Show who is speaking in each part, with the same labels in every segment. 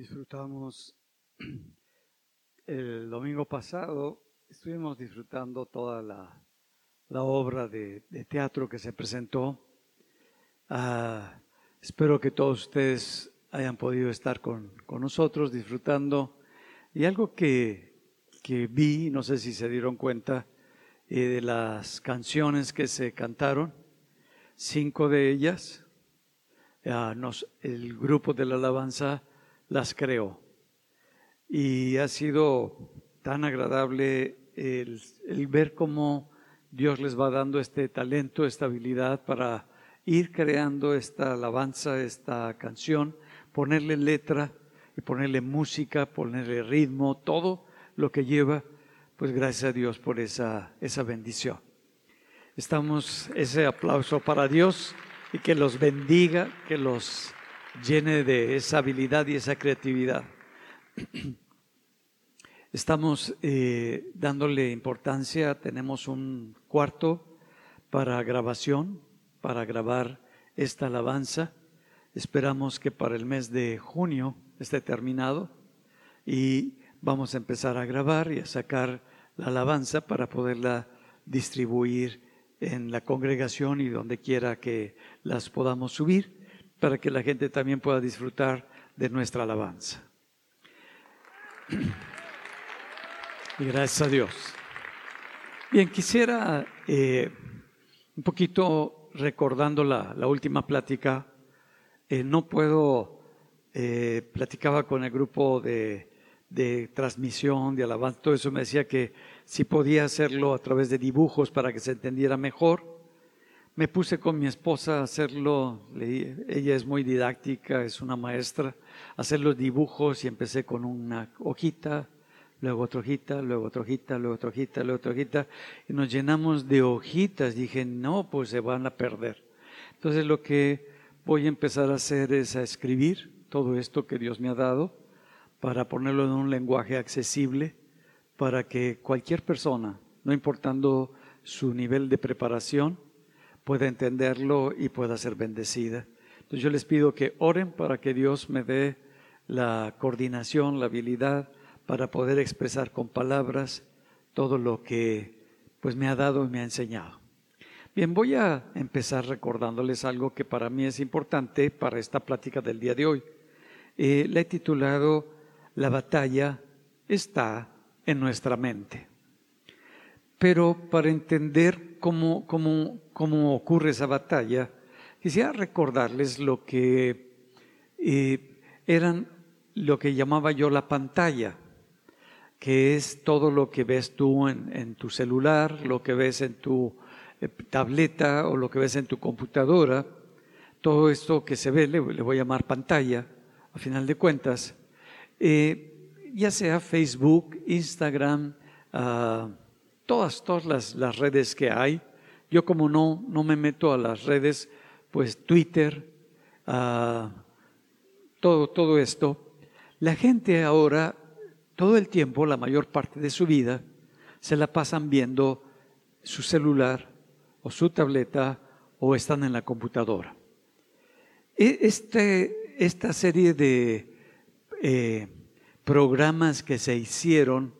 Speaker 1: disfrutamos el domingo pasado, estuvimos disfrutando toda la, obra de, teatro que se presentó. Ah, espero que todos ustedes hayan podido estar con, nosotros disfrutando. Y algo que, vi, no sé si se dieron cuenta, eh, de las canciones que se cantaron, cinco de ellas, ah, el grupo de la alabanza las creó. Y ha sido tan agradable el, ver cómo Dios les va dando este talento, esta habilidad para ir creando esta alabanza, esta canción, ponerle letra y ponerle música, ponerle ritmo, todo lo que lleva, pues gracias a Dios por esa, esa bendición. Estamos, ese aplauso para Dios y que los bendiga, que los llene de esa habilidad y esa creatividad. Estamos eh, dándole importancia, tenemos un cuarto para grabación, para grabar esta alabanza. Esperamos que para el mes de junio esté terminado y vamos a empezar a grabar y a sacar la alabanza para poderla distribuir en la congregación y donde quiera que las podamos subir para que la gente también pueda disfrutar de nuestra alabanza. Y gracias a Dios. Bien, quisiera eh, un poquito recordando la, última plática, eh, no puedo, eh, platicaba con el grupo de, de transmisión, de alabanza, todo eso me decía que si podía hacerlo a través de dibujos para que se entendiera mejor me puse con mi esposa a hacerlo, ella es muy didáctica, es una maestra, hacer los dibujos y empecé con una hojita, luego otra hojita, luego otra hojita, luego otra hojita, luego otra hojita, y nos llenamos de hojitas. Dije, no, pues se van a perder. Entonces lo que voy a empezar a hacer es a escribir todo esto que Dios me ha dado para ponerlo en un lenguaje accesible para que cualquier persona, no importando su nivel de preparación, pueda entenderlo y pueda ser bendecida. Entonces yo les pido que oren para que Dios me dé la coordinación, la habilidad para poder expresar con palabras todo lo que pues me ha dado y me ha enseñado. Bien, voy a empezar recordándoles algo que para mí es importante para esta plática del día de hoy. Eh, le he titulado La batalla está en nuestra mente. Pero para entender cómo, cómo, cómo ocurre esa batalla, quisiera recordarles lo que eh, eran lo que llamaba yo la pantalla, que es todo lo que ves tú en, tu celular, lo que ves en tu eh, tableta o lo que ves en tu computadora, todo esto que se ve, le, voy a llamar pantalla, a final de cuentas, eh, ya sea Facebook, Instagram, uh, todas, todas las, redes que hay. Yo como no, no me meto a las redes, pues Twitter, ah, todo, todo esto. La gente ahora, todo el tiempo, la mayor parte de su vida, se la pasan viendo su celular o su tableta o están en la computadora. E, este, esta serie de eh, programas que se hicieron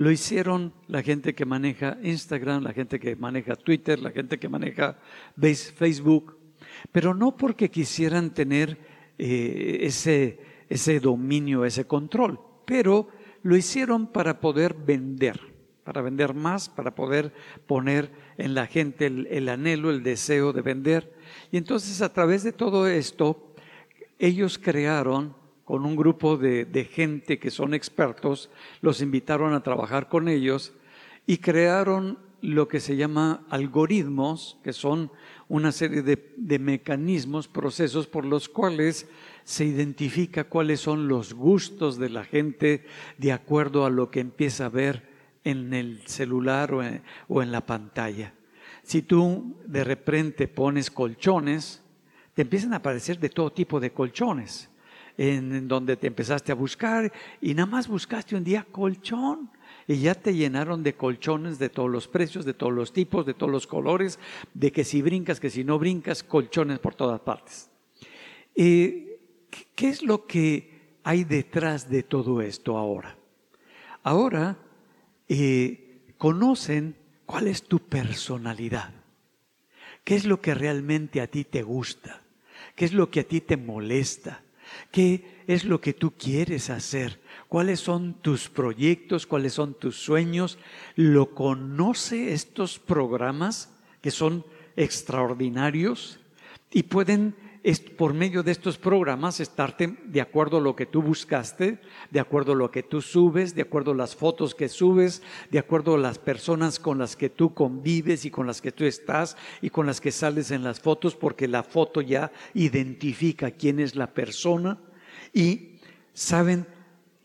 Speaker 1: lo hicieron la gente que maneja Instagram, la gente que maneja Twitter, la gente que maneja Facebook, pero no porque quisieran tener eh, ese, ese dominio, ese control, pero lo hicieron para poder vender, para vender más, para poder poner en la gente el, el anhelo, el deseo de vender. Y entonces a través de todo esto, ellos crearon con un grupo de, gente que son expertos, los invitaron a trabajar con ellos y crearon lo que se llama algoritmos, que son una serie de, de, mecanismos, procesos por los cuales se identifica cuáles son los gustos de la gente de acuerdo a lo que empieza a ver en el celular o en, o en la pantalla. Si tú de repente pones colchones, te empiezan a aparecer de todo tipo de colchones en donde te empezaste a buscar y nada más buscaste un día colchón y ya te llenaron de colchones de todos los precios, de todos los tipos, de todos los colores, de que si brincas, que si no brincas, colchones por todas partes. ¿Qué es lo que hay detrás de todo esto ahora? Ahora eh, conocen cuál es tu personalidad, qué es lo que realmente a ti te gusta, qué es lo que a ti te molesta, qué es lo que tú quieres hacer, cuáles son tus proyectos, cuáles son tus sueños. Lo conoce estos programas que son extraordinarios y pueden por medio de estos programas estarte de acuerdo a lo que tú buscaste, de acuerdo a lo que tú subes, de acuerdo a las fotos que subes, de acuerdo a las personas con las que tú convives y con las que tú estás y con las que sales en las fotos, porque la foto ya identifica quién es la persona y saben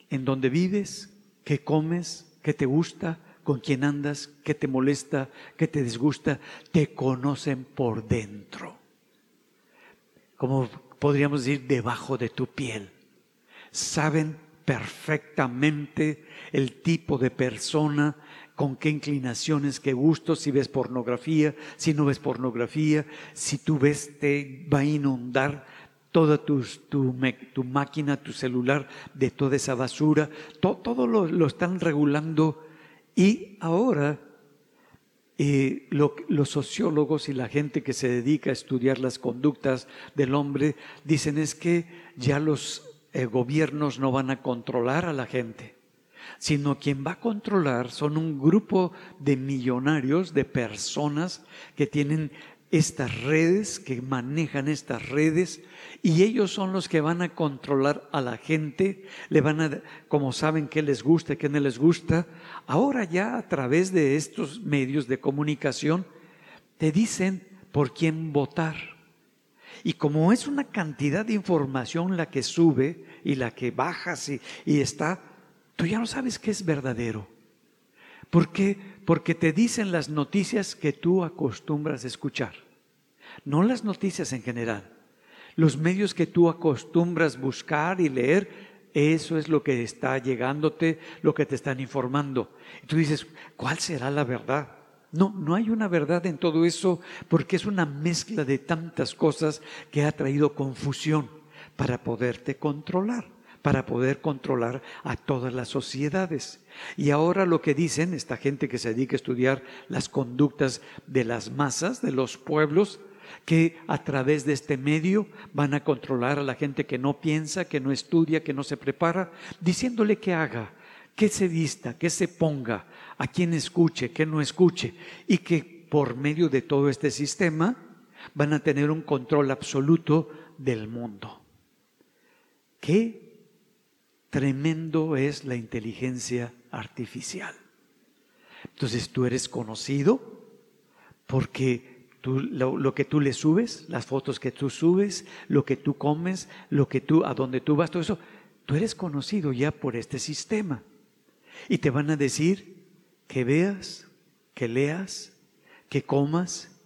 Speaker 1: en dónde vives, qué comes, qué te gusta, con quién andas, qué te molesta, qué te disgusta, te conocen por dentro. Como podríamos decir, debajo de tu piel. Saben perfectamente el tipo de persona, con qué inclinaciones, qué gustos, si ves pornografía, si no ves pornografía, si tú ves te va a inundar toda tu, tu, máquina, tu celular, de toda esa basura. todo lo, están regulando. Y ahora eh, los sociólogos y la gente que se dedica a estudiar las conductas del hombre dicen es que ya los eh, gobiernos no van a controlar a la gente, sino quien va a controlar son un grupo de millonarios, de personas que tienen estas redes, que manejan estas redes, y ellos son los que van a controlar a la gente, le van a, como saben qué les gusta qué no les gusta, ahora ya a través de estos medios de comunicación, te dicen por quién votar. Y como es una cantidad de información la que sube y la que bajas y, y está, tú ya no sabes qué es verdadero. ¿Por qué? Porque te dicen las noticias que tú acostumbras escuchar. No las noticias en general. Los medios que tú acostumbras buscar y leer, eso es lo que está llegándote, lo que te están informando. Y tú dices, ¿cuál será la verdad? No, no hay una verdad en todo eso porque es una mezcla de tantas cosas que ha traído confusión para poderte controlar para poder controlar a todas las sociedades. Y ahora lo que dicen esta gente que se dedica a estudiar las conductas de las masas, de los pueblos, que a través de este medio van a controlar a la gente que no piensa, que no estudia, que no se prepara, diciéndole que haga, que se vista, que se ponga, a quien escuche, que no escuche, y que por medio de todo este sistema van a tener un control absoluto del mundo. ¿Qué tremendo es la inteligencia artificial. Entonces tú eres conocido porque tú, lo, que tú le subes, las fotos que tú subes, lo que tú comes, lo que tú, a donde tú vas, todo eso, tú eres conocido ya por este sistema. Y te van a decir que veas, que leas, que comas,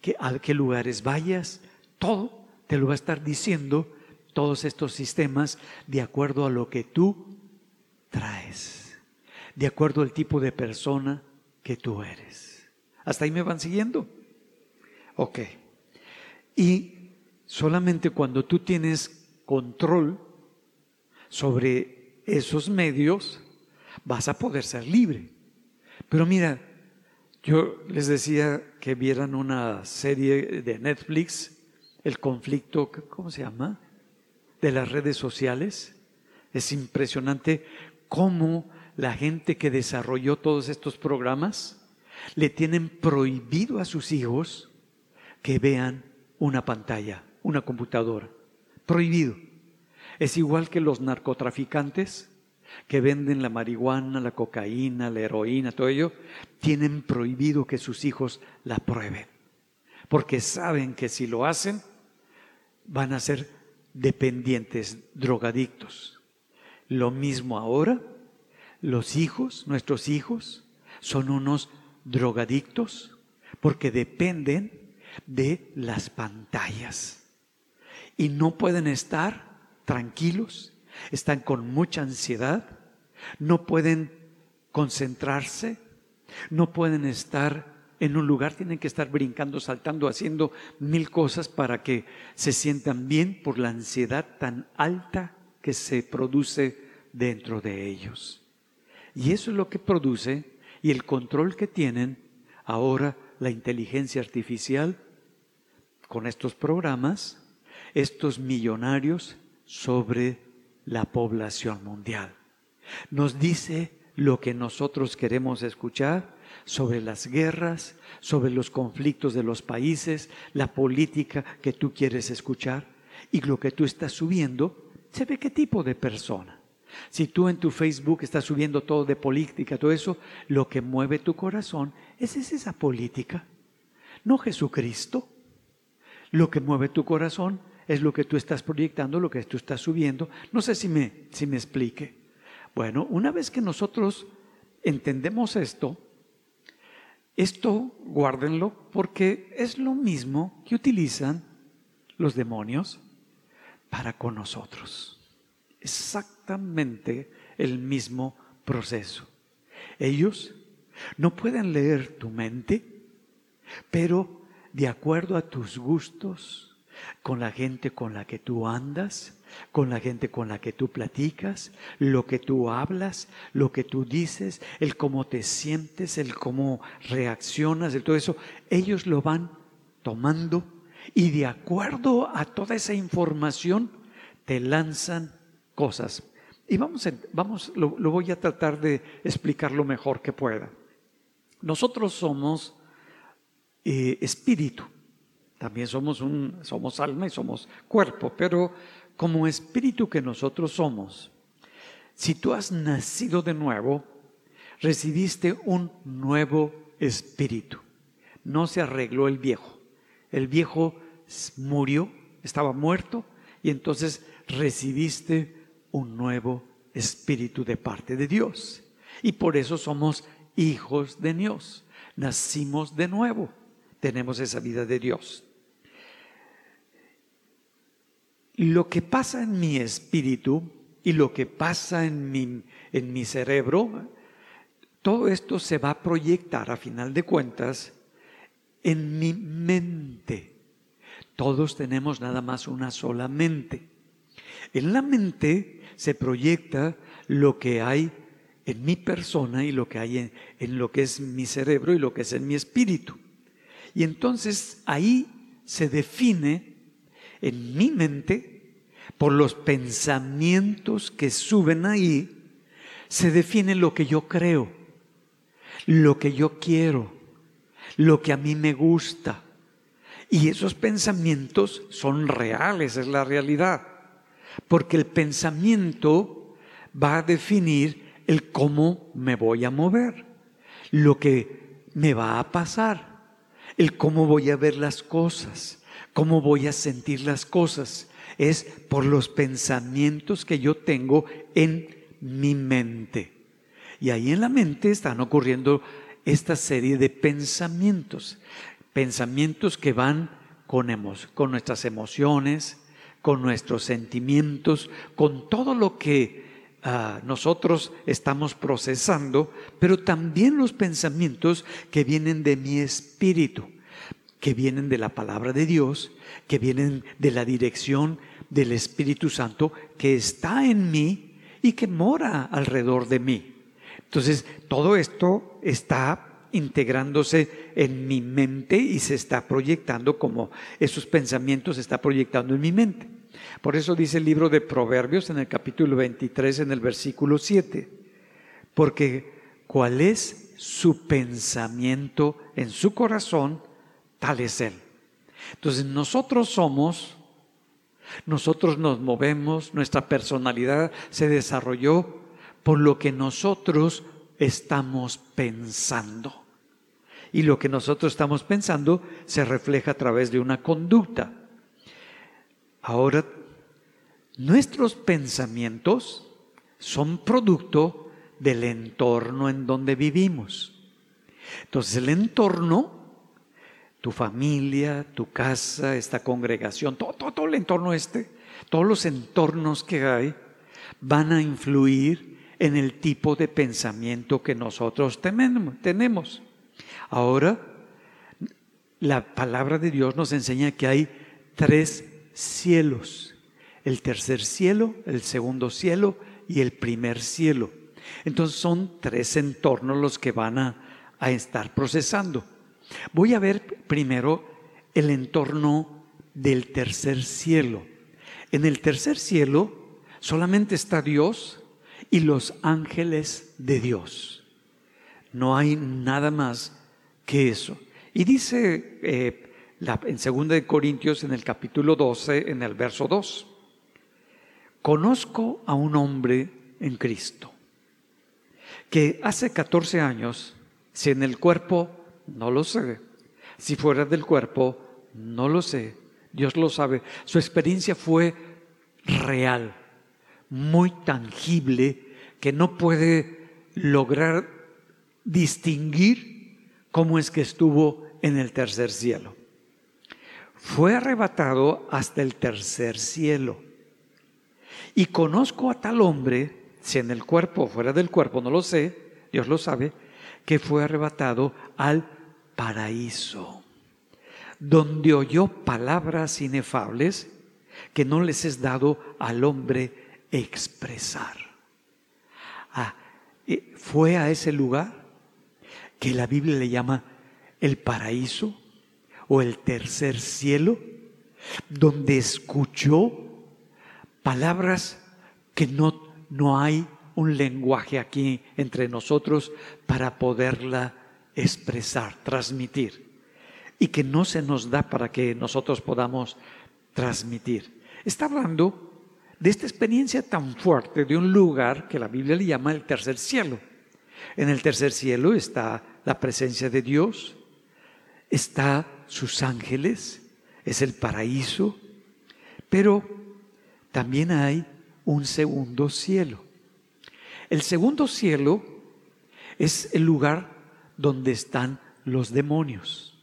Speaker 1: que a qué lugares vayas, todo te lo va a estar diciendo todos estos sistemas de acuerdo a lo que tú traes, de acuerdo al tipo de persona que tú eres. ¿Hasta ahí me van siguiendo? Ok. Y solamente cuando tú tienes control sobre esos medios, vas a poder ser libre. Pero mira, yo les decía que vieran una serie de Netflix, el conflicto, ¿cómo se llama? De las redes sociales. Es impresionante cómo la gente que desarrolló todos estos programas le tienen prohibido a sus hijos que vean una pantalla, una computadora. Prohibido. Es igual que los narcotraficantes que venden la marihuana, la cocaína, la heroína, todo ello, tienen prohibido que sus hijos la prueben. Porque saben que si lo hacen, van a ser dependientes, drogadictos. Lo mismo ahora, los hijos, nuestros hijos, son unos drogadictos porque dependen de las pantallas y no pueden estar tranquilos, están con mucha ansiedad, no pueden concentrarse, no pueden estar en un lugar tienen que estar brincando, saltando, haciendo mil cosas para que se sientan bien por la ansiedad tan alta que se produce dentro de ellos. Y eso es lo que produce y el control que tienen ahora la inteligencia artificial con estos programas, estos millonarios sobre la población mundial. Nos dice lo que nosotros queremos escuchar sobre las guerras, sobre los conflictos de los países, la política que tú quieres escuchar y lo que tú estás subiendo, se ve qué tipo de persona. Si tú en tu Facebook estás subiendo todo de política, todo eso, lo que mueve tu corazón es esa política, no Jesucristo. Lo que mueve tu corazón es lo que tú estás proyectando, lo que tú estás subiendo. No sé si me, si me explique. Bueno, una vez que nosotros entendemos esto, esto guárdenlo porque es lo mismo que utilizan los demonios para con nosotros. Exactamente el mismo proceso. Ellos no pueden leer tu mente, pero de acuerdo a tus gustos, con la gente con la que tú andas, con la gente con la que tú platicas, lo que tú hablas, lo que tú dices, el cómo te sientes, el cómo reaccionas, el todo eso, ellos lo van tomando y de acuerdo a toda esa información te lanzan cosas. Y vamos, vamos lo, voy a tratar de explicar lo mejor que pueda. Nosotros somos eh, espíritu, también somos, un, somos alma y somos cuerpo, pero como espíritu que nosotros somos, si tú has nacido de nuevo, recibiste un nuevo espíritu. No se arregló el viejo. El viejo murió, estaba muerto, y entonces recibiste un nuevo espíritu de parte de Dios. Y por eso somos hijos de Dios. Nacimos de nuevo. Tenemos esa vida de Dios lo que pasa en mi espíritu y lo que pasa en mi, en mi cerebro, todo esto se va a proyectar a final de cuentas en mi mente. Todos tenemos nada más una sola mente. En la mente se proyecta lo que hay en mi persona y lo que hay en, en, lo que es mi cerebro y lo que es en mi espíritu. Y entonces ahí se define en mi mente, por los pensamientos que suben ahí, se define lo que yo creo, lo que yo quiero, lo que a mí me gusta. Y esos pensamientos son reales, es la realidad. Porque el pensamiento va a definir el cómo me voy a mover, lo que me va a pasar, el cómo voy a ver las cosas, cómo voy a sentir las cosas. Es por los pensamientos que yo tengo en mi mente. Y ahí en la mente están ocurriendo esta serie de pensamientos. Pensamientos que van con, con nuestras emociones, con nuestros sentimientos, con todo lo que ah, nosotros estamos procesando, pero también los pensamientos que vienen de mi espíritu que vienen de la palabra de Dios, que vienen de la dirección del Espíritu Santo que está en mí y que mora alrededor de mí. Entonces, todo esto está integrándose en mi mente y se está proyectando como esos pensamientos se está proyectando en mi mente. Por eso dice el libro de Proverbios en el capítulo 23, en el versículo 7, porque cuál es su pensamiento en su corazón, Tal es Él. Entonces nosotros somos, nosotros nos movemos, nuestra personalidad se desarrolló por lo que nosotros estamos pensando. Y lo que nosotros estamos pensando se refleja a través de una conducta. Ahora, nuestros pensamientos son producto del entorno en donde vivimos. Entonces el entorno tu familia, tu casa, esta congregación, todo, todo, el entorno este, todos los entornos que hay, van a influir en el tipo de pensamiento que nosotros tenemos. Ahora, la palabra de Dios nos enseña que hay tres cielos. el tercer cielo, el segundo cielo y el primer cielo. Entonces son tres entornos los que van a, estar procesando. Voy a ver primero el entorno del tercer cielo. En el tercer cielo solamente está Dios y los ángeles de Dios. No hay nada más que eso. Y dice eh, en 2 Corintios, en el capítulo 12, en el verso 2, conozco a un hombre en Cristo que hace 14 años, si en el cuerpo, no lo sé, si fuera del cuerpo, no lo sé, Dios lo sabe, su experiencia fue real, muy tangible, que no puede lograr distinguir cómo es que estuvo en el tercer cielo. Fue arrebatado hasta el tercer cielo. Y conozco a tal hombre si en el cuerpo o fuera del cuerpo, no lo sé, Dios lo sabe, que fue arrebatado al paraíso, donde oyó palabras inefables que no les es dado al hombre expresar. Ah, eh, fue a ese lugar que la Biblia le llama el paraíso o el tercer cielo, donde escuchó palabras que no no hay un lenguaje aquí entre nosotros para poderla expresar, transmitir. Y que no se nos da para que nosotros podamos transmitir. Está hablando de esta experiencia tan fuerte de un lugar que la Biblia le llama el tercer cielo. En el tercer cielo está la presencia de Dios, está sus ángeles, es el paraíso, pero también hay un segundo cielo. El segundo cielo es el lugar donde están los demonios.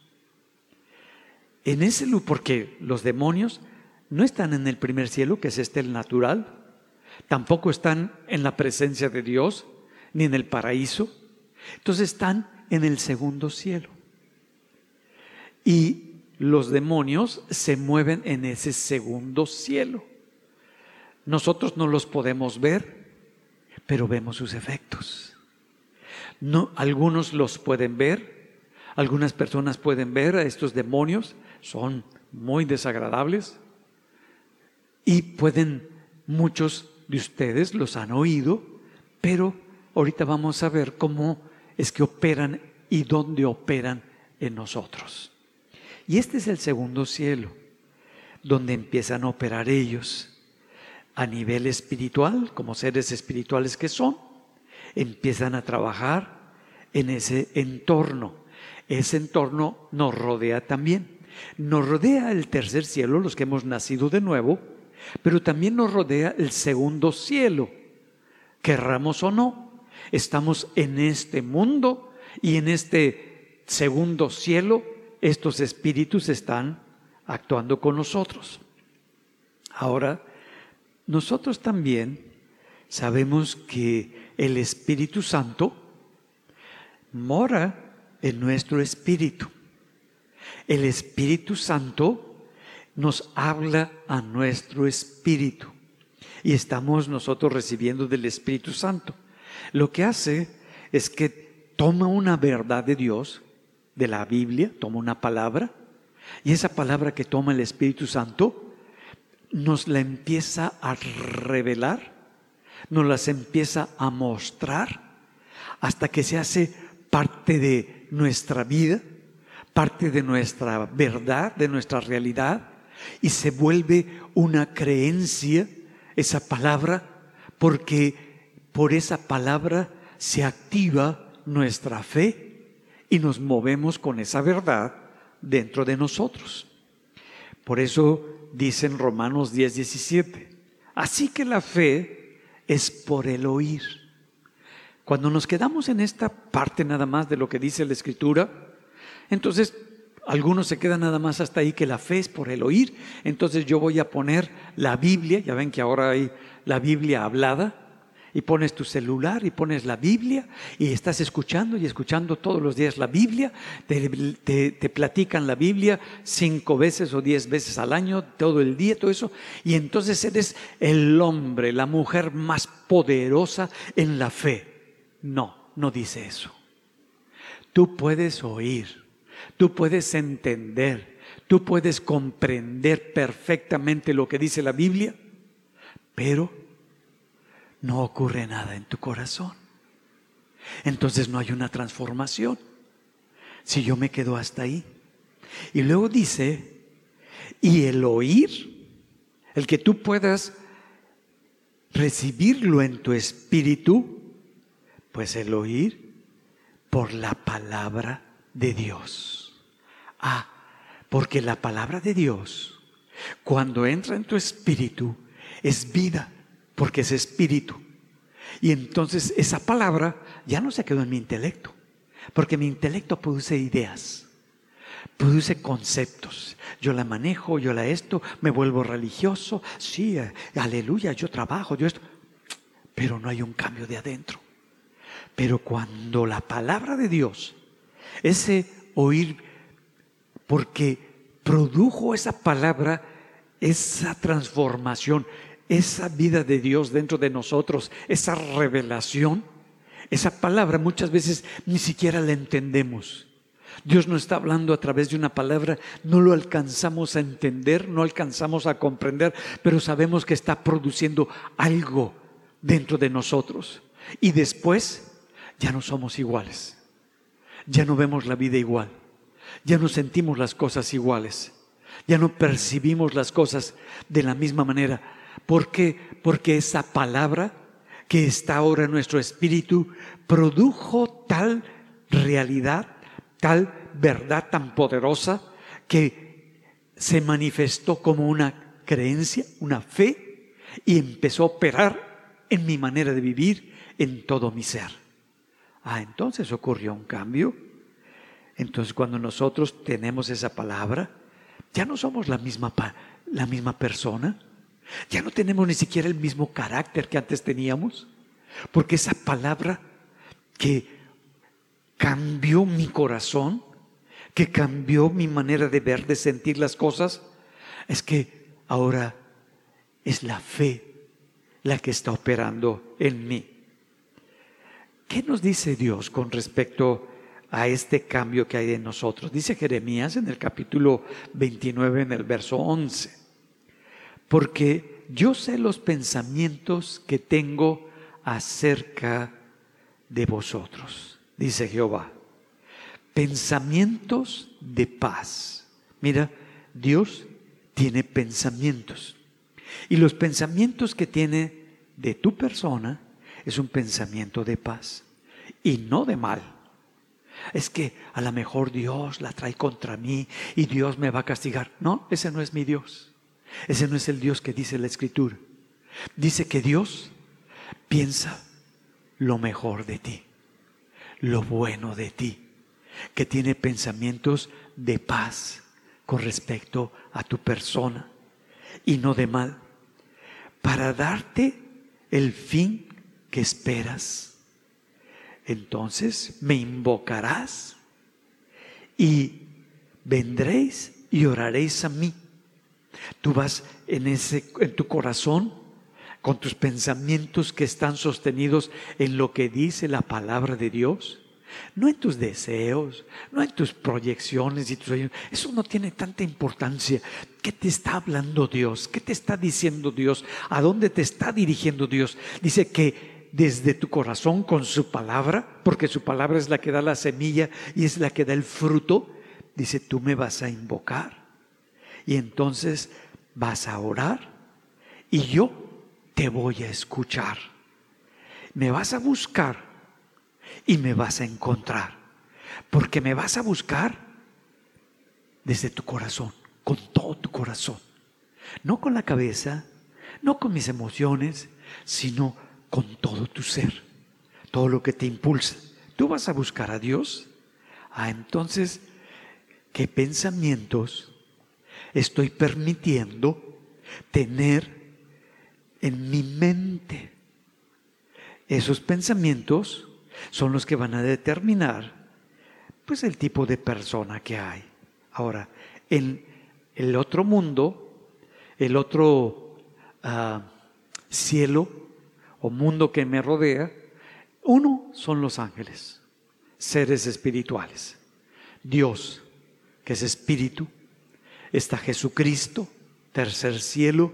Speaker 1: En ese lugar, porque los demonios no están en el primer cielo, que es este el natural, tampoco están en la presencia de Dios, ni en el paraíso. Entonces están en el segundo cielo. Y los demonios se mueven en ese segundo cielo. Nosotros no los podemos ver, pero vemos sus efectos. No, algunos los pueden ver, algunas personas pueden ver a estos demonios, son muy desagradables. Y pueden, muchos de ustedes los han oído, pero ahorita vamos a ver cómo es que operan y dónde operan en nosotros. Y este es el segundo cielo, donde empiezan a operar ellos a nivel espiritual, como seres espirituales que son, empiezan a trabajar en ese entorno. Ese entorno nos rodea también. Nos rodea el tercer cielo, los que hemos nacido de nuevo, pero también nos rodea el segundo cielo. Querramos o no, estamos en este mundo y en este segundo cielo estos espíritus están actuando con nosotros. Ahora, nosotros también sabemos que el Espíritu Santo mora en nuestro espíritu. El Espíritu Santo nos habla a nuestro espíritu y estamos nosotros recibiendo del Espíritu Santo. Lo que hace es que toma una verdad de Dios, de la Biblia, toma una palabra, y esa palabra que toma el Espíritu Santo nos la empieza a revelar, nos las empieza a mostrar, hasta que se hace parte de nuestra vida, parte de nuestra verdad, de nuestra realidad, y se vuelve una creencia esa palabra, porque por esa palabra se activa nuestra fe y nos movemos con esa verdad dentro de nosotros. Por eso dice en Romanos 10, 17. Así que la fe es por el oír. Cuando nos quedamos en esta parte nada más de lo que dice la Escritura, entonces algunos se quedan nada más hasta ahí que la fe es por el oír. Entonces yo voy a poner la Biblia, ya ven que ahora hay la Biblia hablada, y pones tu celular y pones la Biblia y estás escuchando y escuchando todos los días la Biblia, te, platican la Biblia cinco veces o diez veces al año, todo el día, todo eso, y entonces eres el hombre, la mujer más poderosa en la fe. No, no dice eso. Tú puedes oír, tú puedes entender, tú puedes comprender perfectamente lo que dice la Biblia, pero no ocurre nada en tu corazón. Entonces no hay una transformación. Si yo me quedo hasta ahí. Y luego dice, y el oír, el que tú puedas recibirlo en tu espíritu, pues el oír por la palabra de Dios. Ah, porque la palabra de Dios, cuando entra en tu espíritu, es vida porque es espíritu. Y entonces esa palabra ya no se quedó en mi intelecto, porque mi intelecto produce ideas, produce conceptos. Yo la manejo, yo la esto, me vuelvo religioso, sí, aleluya, yo trabajo, yo esto, pero no hay un cambio de adentro. Pero cuando la palabra de Dios, ese oír, porque produjo esa palabra, esa transformación, esa vida de Dios dentro de nosotros, esa revelación, esa palabra muchas veces ni siquiera la entendemos. Dios no está hablando a través de una palabra, no lo alcanzamos a entender, no alcanzamos a comprender, pero sabemos que está produciendo algo dentro de nosotros. Y después ya no somos iguales, ya no vemos la vida igual, ya no sentimos las cosas iguales, ya no percibimos las cosas de la misma manera ¿Por qué? Porque esa palabra que está ahora en nuestro espíritu produjo tal realidad, tal verdad tan poderosa que se manifestó como una creencia, una fe, y empezó a operar en mi manera de vivir, en todo mi ser. Ah, entonces ocurrió un cambio. Entonces cuando nosotros tenemos esa palabra, ya no somos la misma, la misma persona ya no tenemos ni siquiera el mismo carácter que antes teníamos, porque esa palabra que cambió mi corazón, que cambió mi manera de ver, de sentir las cosas, es que ahora es la fe la que está operando en mí. ¿Qué nos dice Dios con respecto a este cambio que hay en nosotros? Dice Jeremías en el capítulo 29, en el verso 11 porque yo sé los pensamientos que tengo acerca de vosotros, dice Jehová. Pensamientos de paz. Mira, Dios tiene pensamientos. Y los pensamientos que tiene de tu persona es un pensamiento de paz y no de mal. Es que a lo mejor Dios la trae contra mí y Dios me va a castigar. No, ese no es mi Dios. Ese no es el Dios que dice la Escritura. Dice que Dios piensa lo mejor de ti, lo bueno de ti, que tiene pensamientos de paz con respecto a tu persona y no de mal, para darte el fin que esperas. Entonces me invocarás y vendréis y oraréis a mí Tú vas en, ese, en tu corazón con tus pensamientos que están sostenidos en lo que dice la palabra de Dios. No en tus deseos, no en tus proyecciones y tus sueños. Eso no tiene tanta importancia. ¿Qué te está hablando Dios? ¿Qué te está diciendo Dios? ¿A dónde te está dirigiendo Dios? Dice que desde tu corazón con su palabra, porque su palabra es la que da la semilla y es la que da el fruto, dice, tú me vas a invocar y entonces vas a orar y yo te voy a escuchar. Me vas a buscar y me vas a encontrar. Porque me vas a buscar desde tu corazón, con todo tu corazón. No con la cabeza, no con mis emociones, sino con todo tu ser, todo lo que te impulsa. Tú vas a buscar a Dios. Ah, entonces, ¿qué pensamientos estoy permitiendo tener en mi mente. Esos pensamientos son los que van a determinar pues el tipo de persona que hay. Ahora, en el otro mundo, el otro ah, cielo o mundo que me rodea, uno son los ángeles, seres espirituales. Dios, que es espíritu, está Jesucristo, tercer cielo,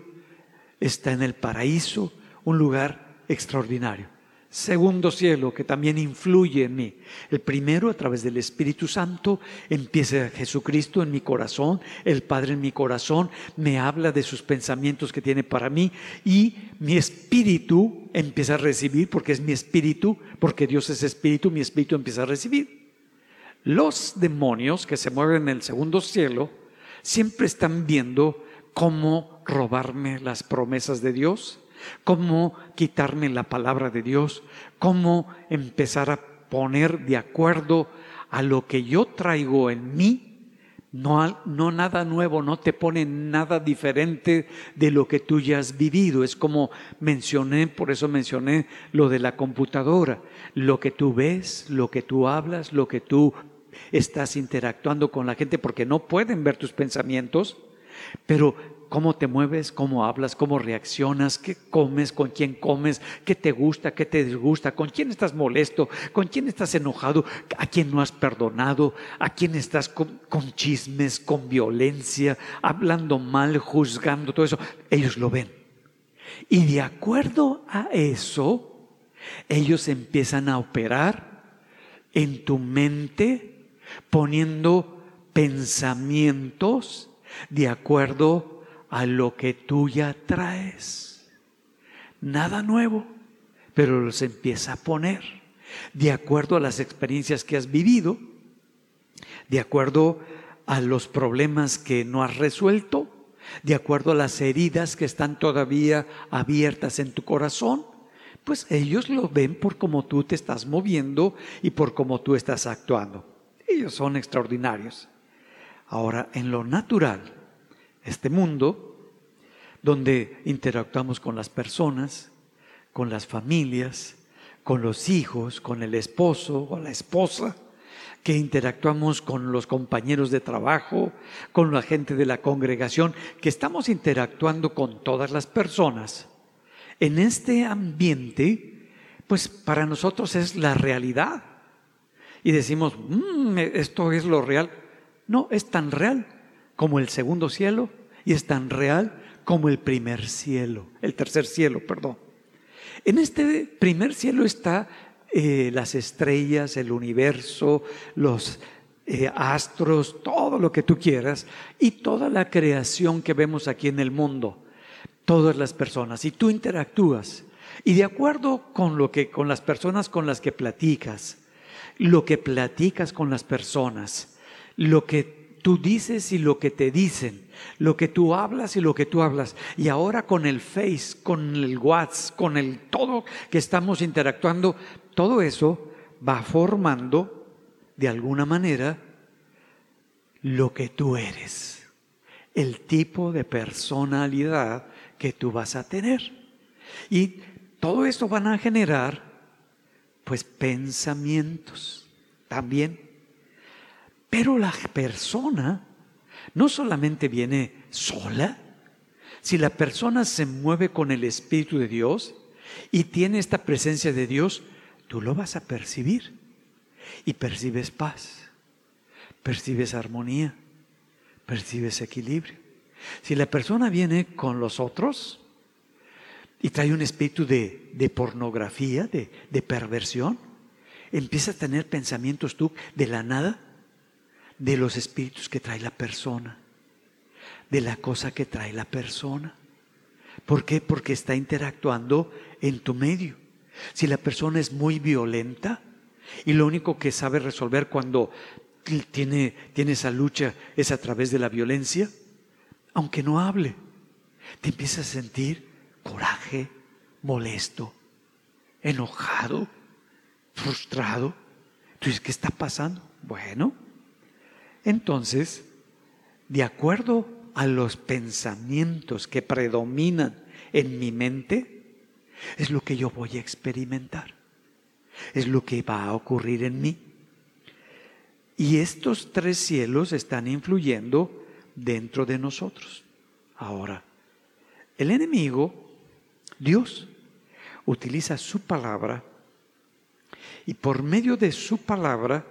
Speaker 1: está en el paraíso, un lugar extraordinario. Segundo cielo, que también influye en mí. El primero, a través del Espíritu Santo, empieza Jesucristo en mi corazón, el Padre en mi corazón, me habla de sus pensamientos que tiene para mí y mi espíritu empieza a recibir, porque es mi espíritu, porque Dios es espíritu, mi espíritu empieza a recibir. Los demonios que se mueven en el segundo cielo siempre están viendo cómo robarme las promesas de Dios, cómo quitarme la palabra de Dios, cómo empezar a poner de acuerdo a lo que yo traigo en mí. No, no nada nuevo, no te pone nada diferente de lo que tú ya has vivido. Es como mencioné, por eso mencioné lo de la computadora. Lo que tú ves, lo que tú hablas, lo que tú estás interactuando con la gente, porque no pueden ver tus pensamientos, pero cómo te mueves, cómo hablas, cómo reaccionas, qué comes, con quién comes, qué te gusta, qué te disgusta, con quién estás molesto, con quién estás enojado, a quién no has perdonado, a quién estás con, chismes, con violencia, hablando mal, juzgando, todo eso. Ellos lo ven. Y de acuerdo a eso, ellos empiezan a operar en tu mente poniendo pensamientos de acuerdo a lo que tú ya traes. Nada nuevo, pero los empieza a poner de acuerdo a las experiencias que has vivido, de acuerdo a los problemas que no has resuelto, de acuerdo a las heridas que están todavía abiertas en tu corazón, pues ellos lo ven por cómo tú te estás moviendo y por cómo tú estás actuando. Ellos son extraordinarios. Ahora, en lo natural, este mundo, donde interactuamos con las personas, con las familias, con los hijos, con el esposo o la esposa, que interactuamos con los compañeros de trabajo, con la gente de la congregación, que estamos interactuando con todas las personas. En este ambiente, pues para nosotros es la realidad. Y decimos, mm, esto es lo real. No, es tan real como el segundo cielo y es tan real como el primer cielo, el tercer cielo, perdón. En este primer cielo está eh, las estrellas, el universo, los eh, astros, todo lo que tú quieras y toda la creación que vemos aquí en el mundo, todas las personas. Y tú interactúas y de acuerdo con lo que con las personas con las que platicas, lo que platicas con las personas, lo que tú dices y lo que te dicen, lo que tú hablas y lo que tú hablas. Y ahora con el Face, con el WhatsApp, con el todo que estamos interactuando, todo eso va formando de alguna manera lo que tú eres, el tipo de personalidad que tú vas a tener. Y todo esto van a generar pues pensamientos también pero la persona no solamente viene sola, si la persona se mueve con el Espíritu de Dios y tiene esta presencia de Dios, tú lo vas a percibir y percibes paz, percibes armonía, percibes equilibrio. Si la persona viene con los otros y trae un espíritu de, pornografía, de, de perversión, empieza a tener pensamientos tú de la nada de los espíritus que trae la persona, de la cosa que trae la persona. ¿Por qué? Porque está interactuando en tu medio. Si la persona es muy violenta y lo único que sabe resolver cuando tiene, tiene esa lucha es a través de la violencia, aunque no hable, te empiezas a sentir molesto, enojado, frustrado. Entonces, ¿qué está pasando? Bueno, entonces, de acuerdo a los pensamientos que predominan en mi mente, es lo que yo voy a experimentar. Es lo que va a ocurrir en mí. Y estos tres cielos están influyendo dentro de nosotros. Ahora, el enemigo, Dios, utiliza su palabra y por medio de su palabra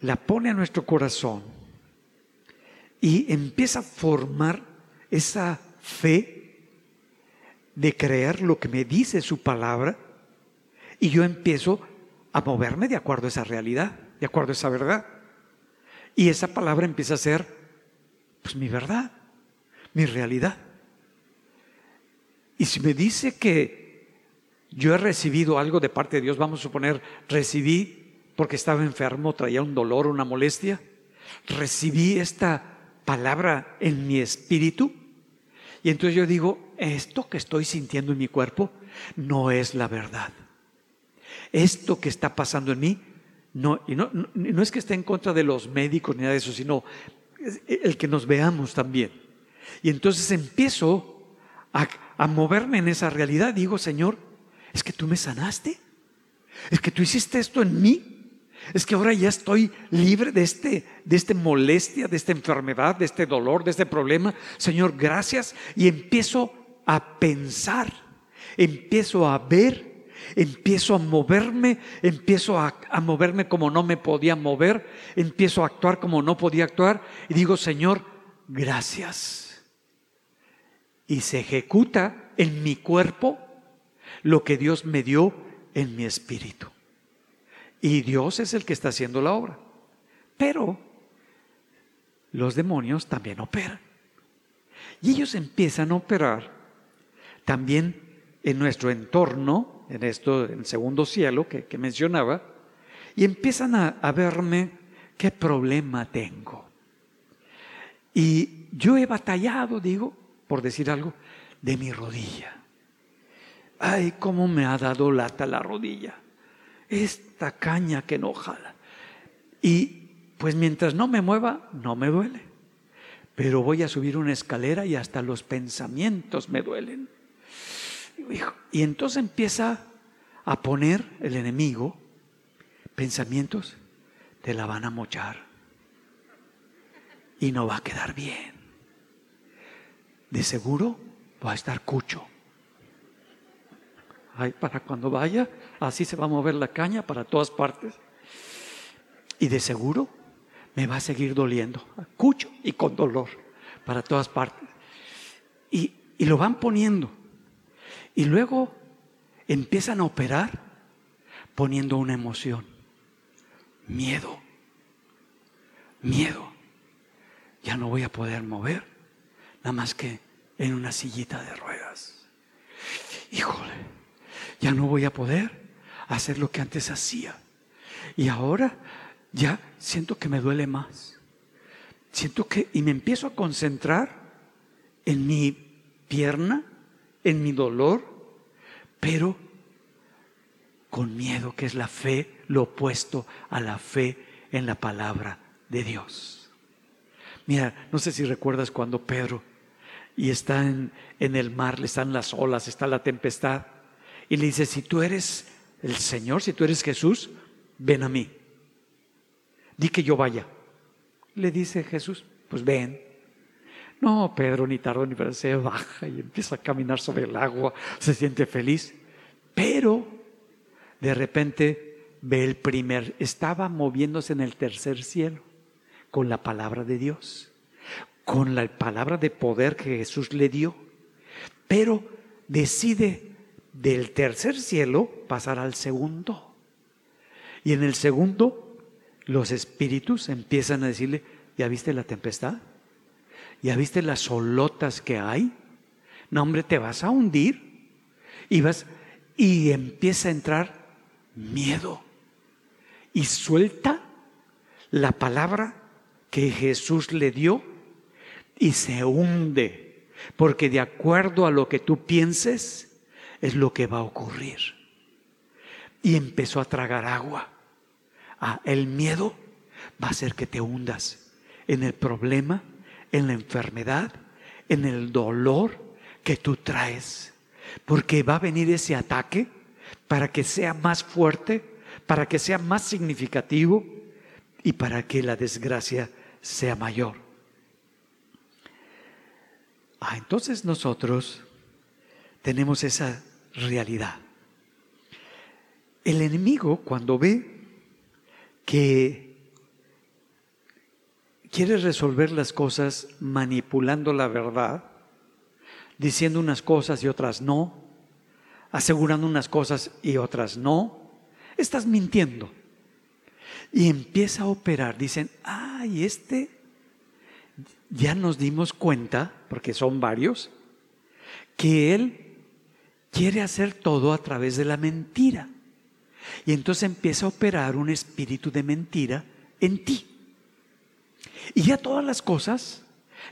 Speaker 1: la pone a nuestro corazón y empieza a formar esa fe de creer lo que me dice su palabra y yo empiezo a moverme de acuerdo a esa realidad, de acuerdo a esa verdad. Y esa palabra empieza a ser pues mi verdad, mi realidad. Y si me dice que yo he recibido algo de parte de Dios, vamos a suponer, recibí porque estaba enfermo, traía un dolor, una molestia, recibí esta palabra en mi espíritu y entonces yo digo, esto que estoy sintiendo en mi cuerpo no es la verdad. Esto que está pasando en mí, no, y no, no, es que esté en contra de los médicos ni nada de eso, sino el que nos veamos también. Y entonces empiezo a, a moverme en esa realidad. Digo, Señor, es que tú me sanaste. Es que tú hiciste esto en mí. Es que ahora ya estoy libre de este, de esta molestia, de esta enfermedad, de este dolor, de este problema. Señor, gracias. Y empiezo a pensar, empiezo a ver, empiezo a moverme, empiezo a, a moverme como no me podía mover, empiezo a actuar como no podía actuar. Y digo, Señor, gracias. Y se ejecuta en mi cuerpo lo que Dios me dio en mi espíritu. Y Dios es el que está haciendo la obra. Pero los demonios también operan. Y ellos empiezan a operar también en nuestro entorno, en esto, en el segundo cielo que, mencionaba, y empiezan a, a verme qué problema tengo. Y yo he batallado, digo, por decir algo, de mi rodilla. Ay, cómo me ha dado lata la rodilla esta caña que no jala. Y pues mientras no me mueva, no me duele. Pero voy a subir una escalera y hasta los pensamientos me duelen. Y entonces empieza a poner el enemigo pensamientos, te la van a mochar y no va a quedar bien. De seguro va a estar cucho para cuando vaya, así se va a mover la caña para todas partes. Y de seguro me va a seguir doliendo, cucho y con dolor, para todas partes. Y, y lo van poniendo. Y luego empiezan a operar poniendo una emoción. Miedo. Miedo. Ya no voy a poder mover, nada más que en una sillita de ruedas. Híjole ya no voy a poder hacer lo que antes hacía. Y ahora ya siento que me duele más. Siento que, y me empiezo a concentrar en mi pierna, en mi dolor, pero con miedo, que es la fe, lo opuesto a la fe en la palabra de Dios. Mira, no sé si recuerdas cuando Pedro y está en, en el mar, le están las olas, está la tempestad y le dice, si tú eres el Señor, si tú eres Jesús, ven a mí. Di que yo vaya. Le dice Jesús, pues ven. No, Pedro ni tardó ni pero se baja y empieza a caminar sobre el agua, se siente feliz. Pero de repente ve el primer, estaba moviéndose en el tercer cielo con la palabra de Dios, con la palabra de poder que Jesús le dio. Pero decide del tercer cielo pasar al segundo. Y en el segundo, los espíritus empiezan a decirle, ¿ya viste la tempestad? ¿Ya viste las solotas que hay? No, hombre, te vas a hundir. Y vas, y empieza a entrar miedo. Y suelta la palabra que Jesús le dio y se hunde. Porque de acuerdo a lo que tú pienses, es lo que va a ocurrir. Y empezó a tragar agua. Ah, el miedo va a hacer que te hundas en el problema, en la enfermedad, en el dolor que tú traes, porque va a venir ese ataque para que sea más fuerte, para que sea más significativo y para que la desgracia sea mayor. Ah, entonces nosotros tenemos esa realidad. El enemigo cuando ve que quiere resolver las cosas manipulando la verdad, diciendo unas cosas y otras no, asegurando unas cosas y otras no, estás mintiendo. Y empieza a operar. Dicen, ay, este ya nos dimos cuenta, porque son varios, que él quiere hacer todo a través de la mentira. Y entonces empieza a operar un espíritu de mentira en ti. Y ya todas las cosas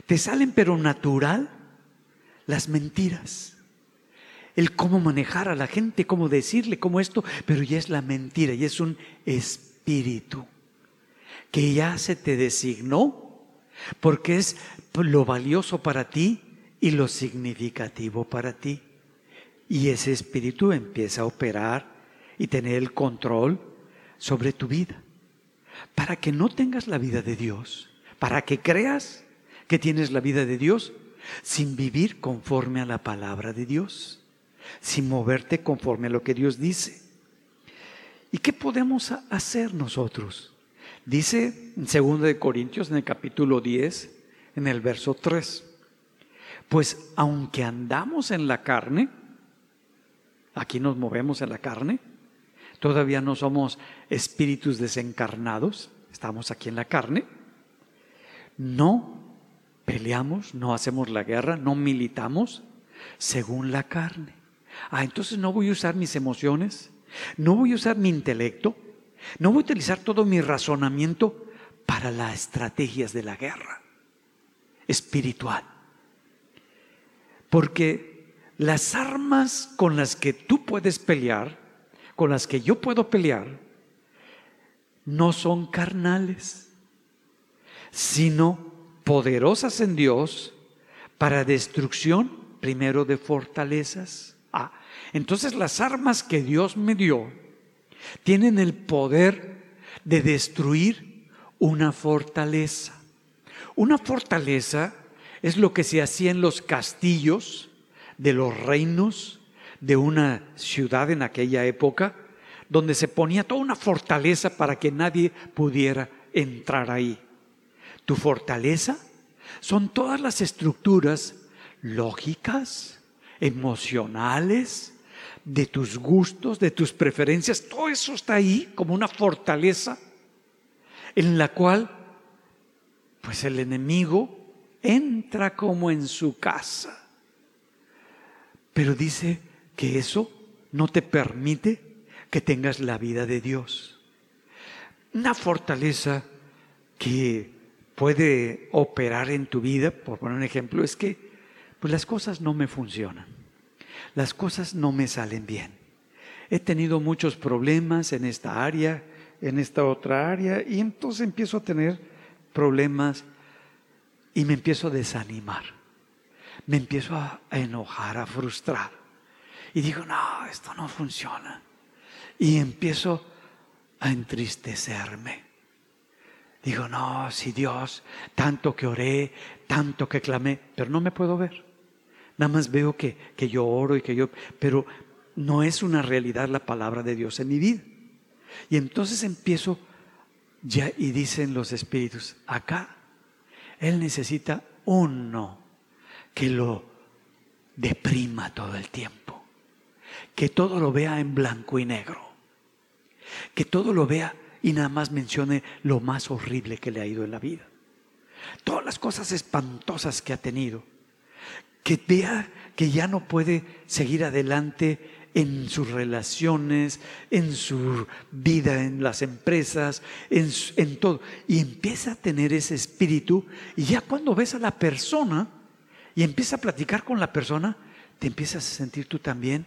Speaker 1: te salen, pero natural, las mentiras. El cómo manejar a la gente, cómo decirle, cómo esto, pero ya es la mentira, y es un espíritu que ya se te designó porque es lo valioso para ti y lo significativo para ti. Y ese espíritu empieza a operar y tener el control sobre tu vida. Para que no tengas la vida de Dios, para que creas que tienes la vida de Dios sin vivir conforme a la palabra de Dios, sin moverte conforme a lo que Dios dice. ¿Y qué podemos hacer nosotros? Dice en 2 de Corintios en el capítulo 10, en el verso 3. Pues aunque andamos en la carne, aquí nos movemos en la carne, todavía no somos espíritus desencarnados, estamos aquí en la carne, no peleamos, no hacemos la guerra, no militamos según la carne. Ah, entonces no voy a usar mis emociones, no voy a usar mi intelecto, no voy a utilizar todo mi razonamiento para las estrategias de la guerra espiritual. Porque las armas con las que tú puedes pelear, con las que yo puedo pelear, no son carnales, sino poderosas en Dios para destrucción, primero de fortalezas. Ah, entonces las armas que Dios me dio tienen el poder de destruir una fortaleza. Una fortaleza es lo que se hacía en los castillos de los reinos de una ciudad en aquella época, donde se ponía toda una fortaleza para que nadie pudiera entrar ahí. Tu fortaleza son todas las estructuras lógicas, emocionales, de tus gustos, de tus preferencias, todo eso está ahí como una fortaleza en la cual pues el enemigo entra como en su casa. Pero dice que eso no te permite que tengas la vida de Dios. Una fortaleza que puede operar en tu vida, por poner un ejemplo, es que pues las cosas no me funcionan. Las cosas no me salen bien. He tenido muchos problemas en esta área, en esta otra área, y entonces empiezo a tener problemas y me empiezo a desanimar. Me empiezo a, enojar, a frustrar. Y digo, no, esto no funciona. Y empiezo a entristecerme. Digo, no, si Dios, tanto que oré, tanto que clamé, pero no me puedo ver. Nada más veo que, que yo oro y que yo, pero no es una realidad la palabra de Dios en mi vida. Y entonces empiezo ya y dicen los espíritus, acá él necesita uno que lo deprima todo el tiempo, que todo lo vea en blanco y negro, que todo lo vea y nada más mencione lo más horrible que le ha ido en la vida, todas las cosas espantosas que ha tenido, que vea que ya no puede seguir adelante en sus relaciones, en su vida, en las empresas, en, todo. Y empieza a tener ese espíritu y ya cuando ves a la persona y empieza a platicar con la persona, te empiezas a sentir tú también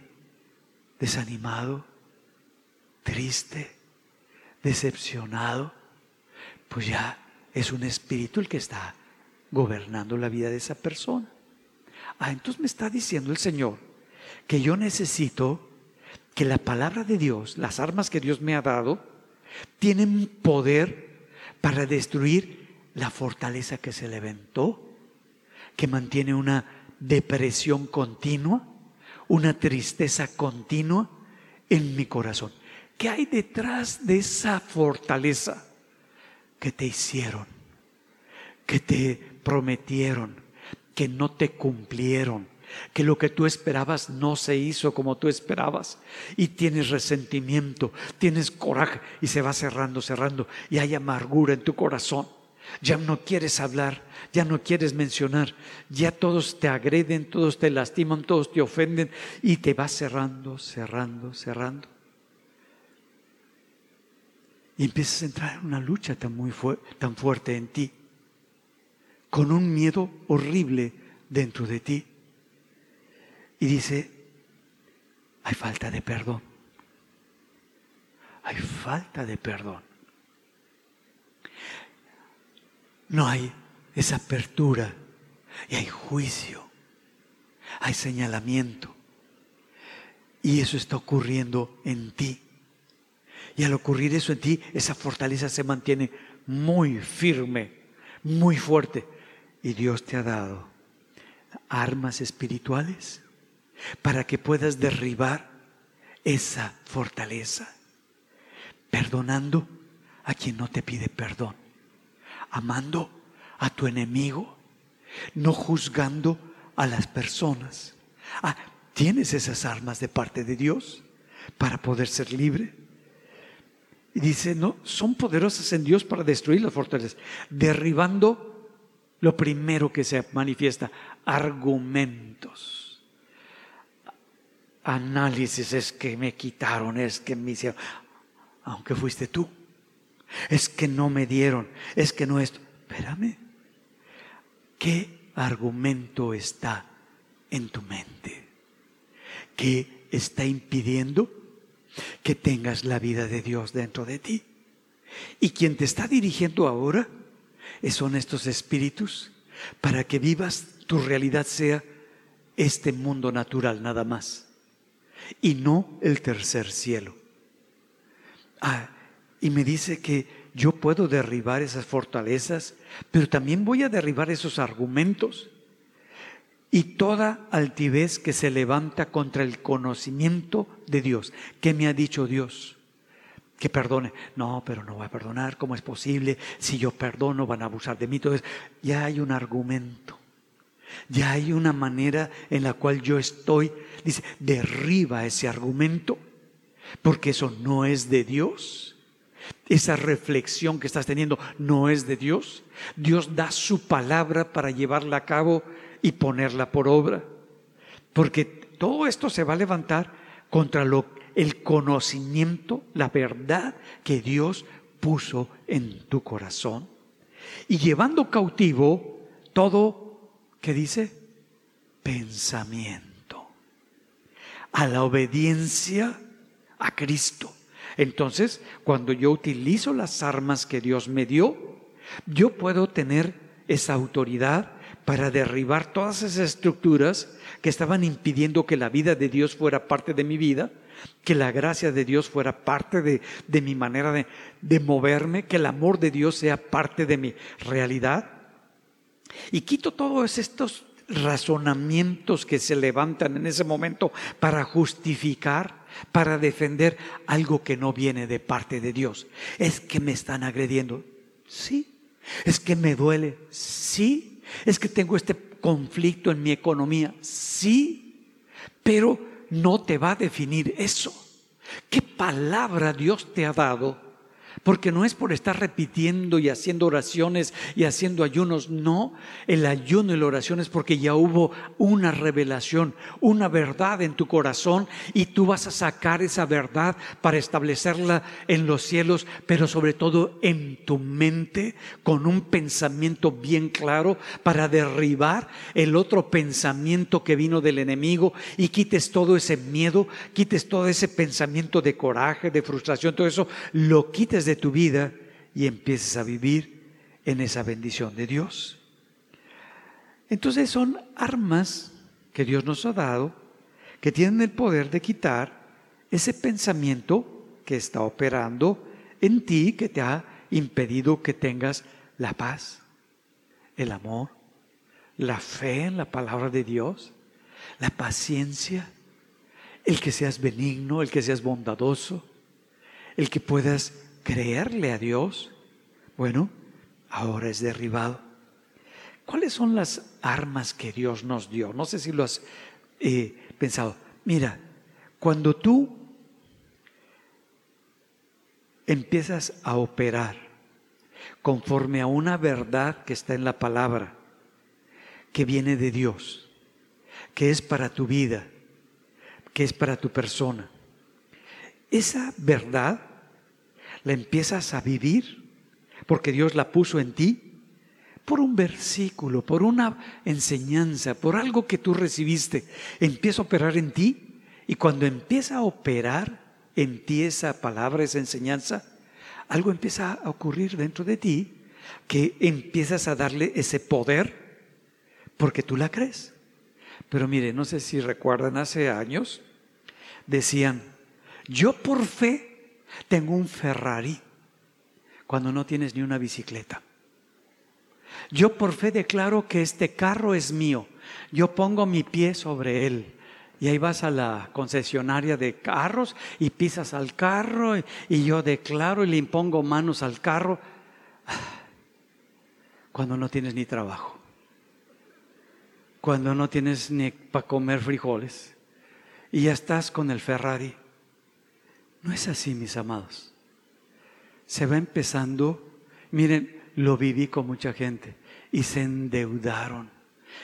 Speaker 1: desanimado, triste, decepcionado. Pues ya es un espíritu el que está gobernando la vida de esa persona. Ah, entonces me está diciendo el Señor que yo necesito que la palabra de Dios, las armas que Dios me ha dado, tienen poder para destruir la fortaleza que se levantó, que mantiene una depresión continua, una tristeza continua en mi corazón. ¿Qué hay detrás de esa fortaleza que te hicieron, que te prometieron, que no te cumplieron, que lo que tú esperabas no se hizo como tú esperabas. Y tienes resentimiento, tienes coraje y se va cerrando, cerrando. Y hay amargura en tu corazón. Ya no quieres hablar, ya no quieres mencionar, ya todos te agreden, todos te lastiman, todos te ofenden. Y te va cerrando, cerrando, cerrando. Y empiezas a entrar en una lucha tan, muy tan fuerte en ti, con un miedo horrible dentro de ti. Y dice, hay falta de perdón. Hay falta de perdón. No hay esa apertura y hay juicio, hay señalamiento. Y eso está ocurriendo en ti. Y al ocurrir eso en ti, esa fortaleza se mantiene muy firme, muy fuerte. Y Dios te ha dado armas espirituales para que puedas derribar esa fortaleza, perdonando a quien no te pide perdón, amando a tu enemigo, no juzgando a las personas. Ah, ¿tienes esas armas de parte de Dios para poder ser libre? Y dice, no, son poderosas en Dios para destruir las fortalezas, derribando lo primero que se manifiesta, argumentos análisis es que me quitaron, es que me hicieron, aunque fuiste tú, es que no me dieron, es que no esto. Espérame, ¿qué argumento está en tu mente? ¿Qué está impidiendo que tengas la vida de Dios dentro de ti? Y quien te está dirigiendo ahora son estos espíritus para que vivas, tu realidad sea este mundo natural nada más y no el tercer cielo. Ah, y me dice que yo puedo derribar esas fortalezas, pero también voy a derribar esos argumentos y toda altivez que se levanta contra el conocimiento de Dios. ¿Qué me ha dicho Dios? Que perdone. No, pero no voy a perdonar. ¿Cómo es posible? Si yo perdono, van a abusar de mí. Entonces, ya hay un argumento. Ya hay una manera en la cual yo estoy, dice, derriba ese argumento, porque eso no es de Dios. Esa reflexión que estás teniendo no es de Dios. Dios da su palabra para llevarla a cabo y ponerla por obra. Porque todo esto se va a levantar contra lo, el conocimiento, la verdad que Dios puso en tu corazón. Y llevando cautivo todo ¿Qué dice? Pensamiento. A la obediencia a Cristo. Entonces, cuando yo utilizo las armas que Dios me dio, yo puedo tener esa autoridad para derribar todas esas estructuras que estaban impidiendo que la vida de Dios fuera parte de mi vida, que la gracia de Dios fuera parte de, de mi manera de, de moverme, que el amor de Dios sea parte de mi realidad. Y quito todos estos razonamientos que se levantan en ese momento para justificar, para defender algo que no viene de parte de Dios. Es que me están agrediendo. Sí. Es que me duele. Sí. Es que tengo este conflicto en mi economía. Sí. Pero no te va a definir eso. ¿Qué palabra Dios te ha dado porque no es por estar repitiendo y haciendo oraciones y haciendo ayunos, no, el ayuno y la oración es porque ya hubo una revelación, una verdad en tu corazón y tú vas a sacar esa verdad para establecerla en los cielos, pero sobre todo en tu mente con un pensamiento bien claro para derribar el otro pensamiento que vino del enemigo y quites todo ese miedo, quites todo ese pensamiento de coraje, de frustración, todo eso, lo quites de tu vida y empieces a vivir en esa bendición de Dios. Entonces son armas que Dios nos ha dado que tienen el poder de quitar ese pensamiento que está operando en ti, que te ha impedido que tengas la paz, el amor, la fe en la palabra de Dios, la paciencia, el que seas benigno, el que seas bondadoso, el que puedas creerle a Dios. Bueno, ahora es derribado. ¿Cuáles son las armas que Dios nos dio? No sé si lo has eh, pensado. Mira, cuando tú empiezas a operar conforme a una verdad que está en la palabra, que viene de Dios, que es para tu vida, que es para tu persona. Esa verdad la empiezas a vivir porque Dios la puso en ti por un versículo, por una enseñanza, por algo que tú recibiste. Empieza a operar en ti y cuando empieza a operar en ti esa palabra, esa enseñanza, algo empieza a ocurrir dentro de ti que empiezas a darle ese poder porque tú la crees. Pero mire, no sé si recuerdan, hace años decían, yo por fe tengo un Ferrari cuando no tienes ni una bicicleta. Yo por fe declaro que este carro es mío. Yo pongo mi pie sobre él. Y ahí vas a la concesionaria de carros y pisas al carro y, yo declaro y le impongo manos al carro cuando no tienes ni trabajo, cuando no tienes ni para comer frijoles y ya estás con el Ferrari. No es así, mis amados. Se va empezando, miren, lo viví con mucha gente y se endeudaron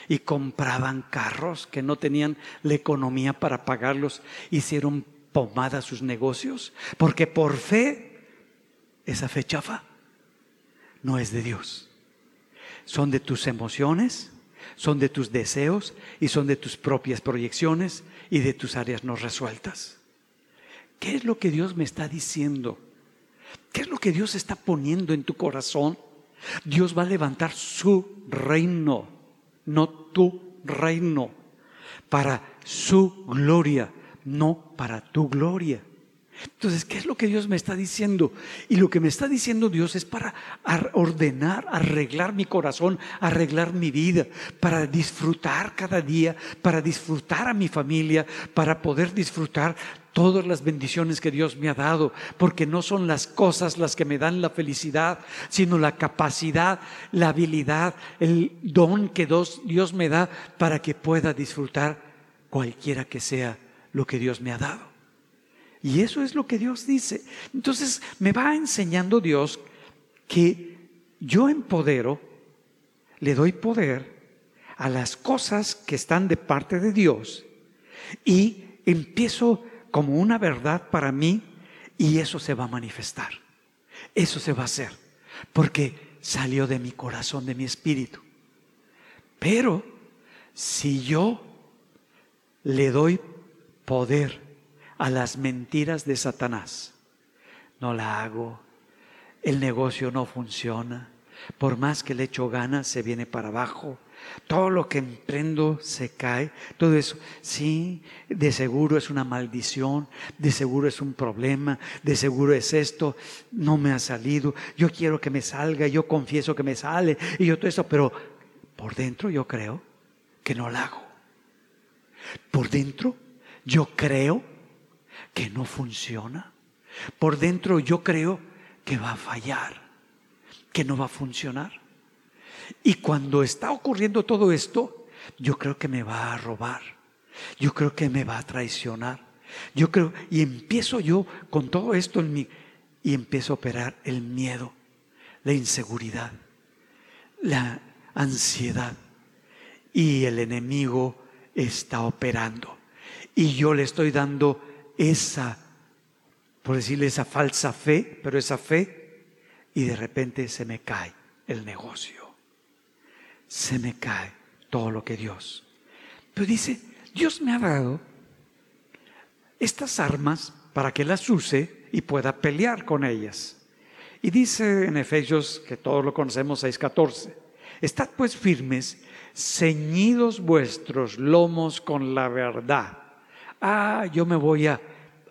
Speaker 1: y compraban carros que no tenían la economía para pagarlos, hicieron pomada sus negocios, porque por fe, esa fe chafa no es de Dios. Son de tus emociones, son de tus deseos y son de tus propias proyecciones y de tus áreas no resueltas. ¿Qué es lo que Dios me está diciendo? ¿Qué es lo que Dios está poniendo en tu corazón? Dios va a levantar su reino, no tu reino, para su gloria, no para tu gloria. Entonces, ¿qué es lo que Dios me está diciendo? Y lo que me está diciendo Dios es para ordenar, arreglar mi corazón, arreglar mi vida, para disfrutar cada día, para disfrutar a mi familia, para poder disfrutar todas las bendiciones que Dios me ha dado, porque no son las cosas las que me dan la felicidad, sino la capacidad, la habilidad, el don que Dios me da para que pueda disfrutar cualquiera que sea lo que Dios me ha dado. Y eso es lo que Dios dice. Entonces me va enseñando Dios que yo empodero, le doy poder a las cosas que están de parte de Dios y empiezo como una verdad para mí y eso se va a manifestar. Eso se va a hacer porque salió de mi corazón, de mi espíritu. Pero si yo le doy poder a las mentiras de Satanás, no la hago, el negocio no funciona, por más que le echo ganas, se viene para abajo, todo lo que emprendo se cae. Todo eso, sí, de seguro es una maldición, de seguro es un problema, de seguro es esto, no me ha salido. Yo quiero que me salga, yo confieso que me sale y yo todo eso, pero por dentro yo creo que no lo hago. Por dentro yo creo que no funciona. Por dentro yo creo que va a fallar, que no va a funcionar. Y cuando está ocurriendo todo esto, yo creo que me va a robar. Yo creo que me va a traicionar. Yo creo, y empiezo yo con todo esto en mí, y empiezo a operar el miedo, la inseguridad, la ansiedad. Y el enemigo está operando. Y yo le estoy dando esa, por decirle, esa falsa fe, pero esa fe, y de repente se me cae el negocio se me cae todo lo que Dios. Pero dice, Dios me ha dado estas armas para que las use y pueda pelear con ellas. Y dice en Efesios, que todos lo conocemos, 6.14, estad pues firmes, ceñidos vuestros lomos con la verdad. Ah, yo me voy a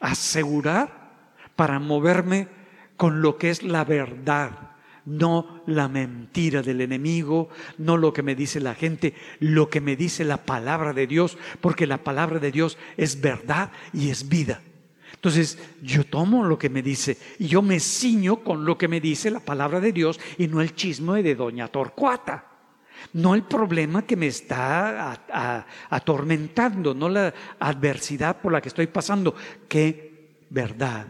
Speaker 1: asegurar para moverme con lo que es la verdad, no la mentira del enemigo, no lo que me dice la gente, lo que me dice la palabra de Dios, porque la palabra de Dios es verdad y es vida. Entonces yo tomo lo que me dice y yo me ciño con lo que me dice la palabra de Dios y no el chisme de doña Torcuata. No el problema que me está atormentando, no la adversidad por la que estoy pasando. ¿Qué verdad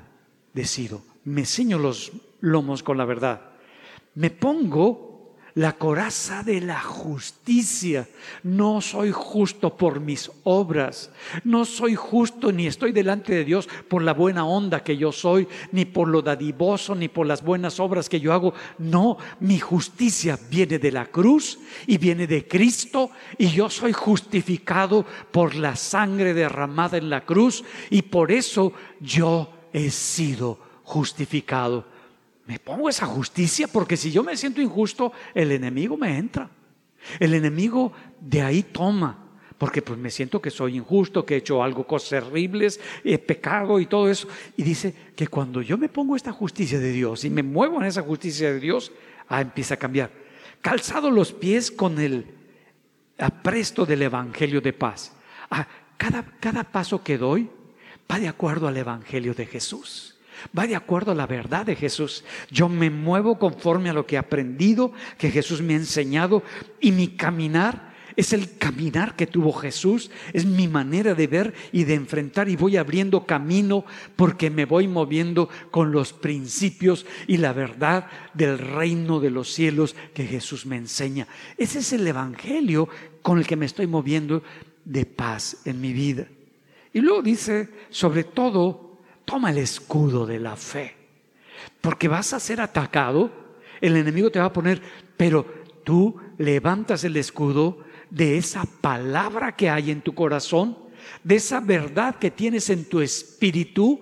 Speaker 1: decido? Me ciño los lomos con la verdad. Me pongo la coraza de la justicia. No soy justo por mis obras. No soy justo ni estoy delante de Dios por la buena onda que yo soy, ni por lo dadivoso, ni por las buenas obras que yo hago. No, mi justicia viene de la cruz y viene de Cristo y yo soy justificado por la sangre derramada en la cruz y por eso yo he sido justificado me pongo esa justicia porque si yo me siento injusto, el enemigo me entra. El enemigo de ahí toma. Porque pues me siento que soy injusto, que he hecho algo, cosas terribles, he pecado y todo eso. Y dice que cuando yo me pongo esta justicia de Dios y me muevo en esa justicia de Dios, ah, empieza a cambiar. Calzado los pies con el apresto del Evangelio de paz. Ah, cada, cada paso que doy va de acuerdo al Evangelio de Jesús va de acuerdo a la verdad de Jesús. Yo me muevo conforme a lo que he aprendido, que Jesús me ha enseñado, y mi caminar es el caminar que tuvo Jesús, es mi manera de ver y de enfrentar y voy abriendo camino porque me voy moviendo con los principios y la verdad del reino de los cielos que Jesús me enseña. Ese es el Evangelio con el que me estoy moviendo de paz en mi vida. Y luego dice, sobre todo, toma el escudo de la fe, porque vas a ser atacado, el enemigo te va a poner, pero tú levantas el escudo de esa palabra que hay en tu corazón, de esa verdad que tienes en tu espíritu,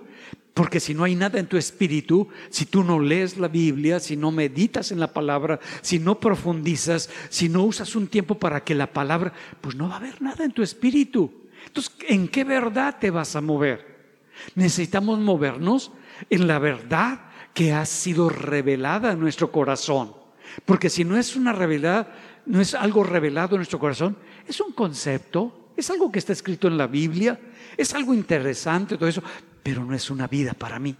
Speaker 1: porque si no hay nada en tu espíritu, si tú no lees la Biblia, si no meditas en la palabra, si no profundizas, si no usas un tiempo para que la palabra, pues no va a haber nada en tu espíritu. Entonces, ¿en qué verdad te vas a mover? Necesitamos movernos en la verdad que ha sido revelada en nuestro corazón. Porque si no es una revelada, no es algo revelado en nuestro corazón, es un concepto, es algo que está escrito en la Biblia, es algo interesante, todo eso, pero no es una vida para mí.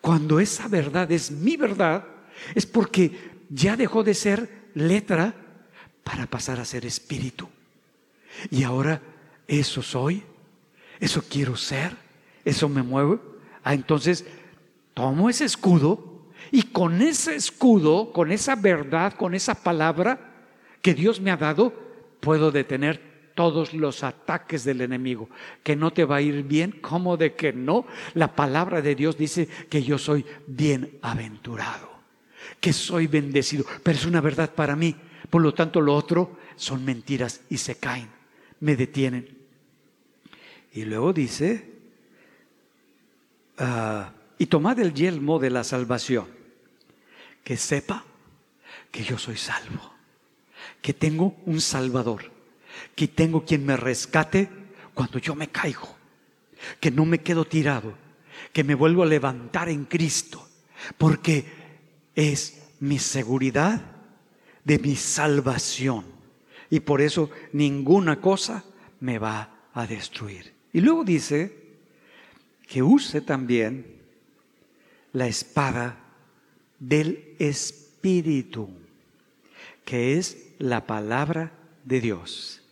Speaker 1: Cuando esa verdad es mi verdad, es porque ya dejó de ser letra para pasar a ser espíritu. Y ahora eso soy, eso quiero ser, eso me mueve. Ah, entonces tomo ese escudo y con ese escudo, con esa verdad, con esa palabra que Dios me ha dado, puedo detener todos los ataques del enemigo. Que no te va a ir bien, ¿cómo de que no? La palabra de Dios dice que yo soy bienaventurado, que soy bendecido, pero es una verdad para mí. Por lo tanto, lo otro son mentiras y se caen, me detienen. Y luego dice, Ah, y tomad el yelmo de la salvación, que sepa que yo soy salvo, que tengo un salvador, que tengo quien me rescate cuando yo me caigo, que no me quedo tirado, que me vuelvo a levantar en Cristo, porque es mi seguridad de mi salvación. Y por eso ninguna cosa me va a destruir. Y luego dice, que use también la espada del Espíritu, que es la palabra de Dios.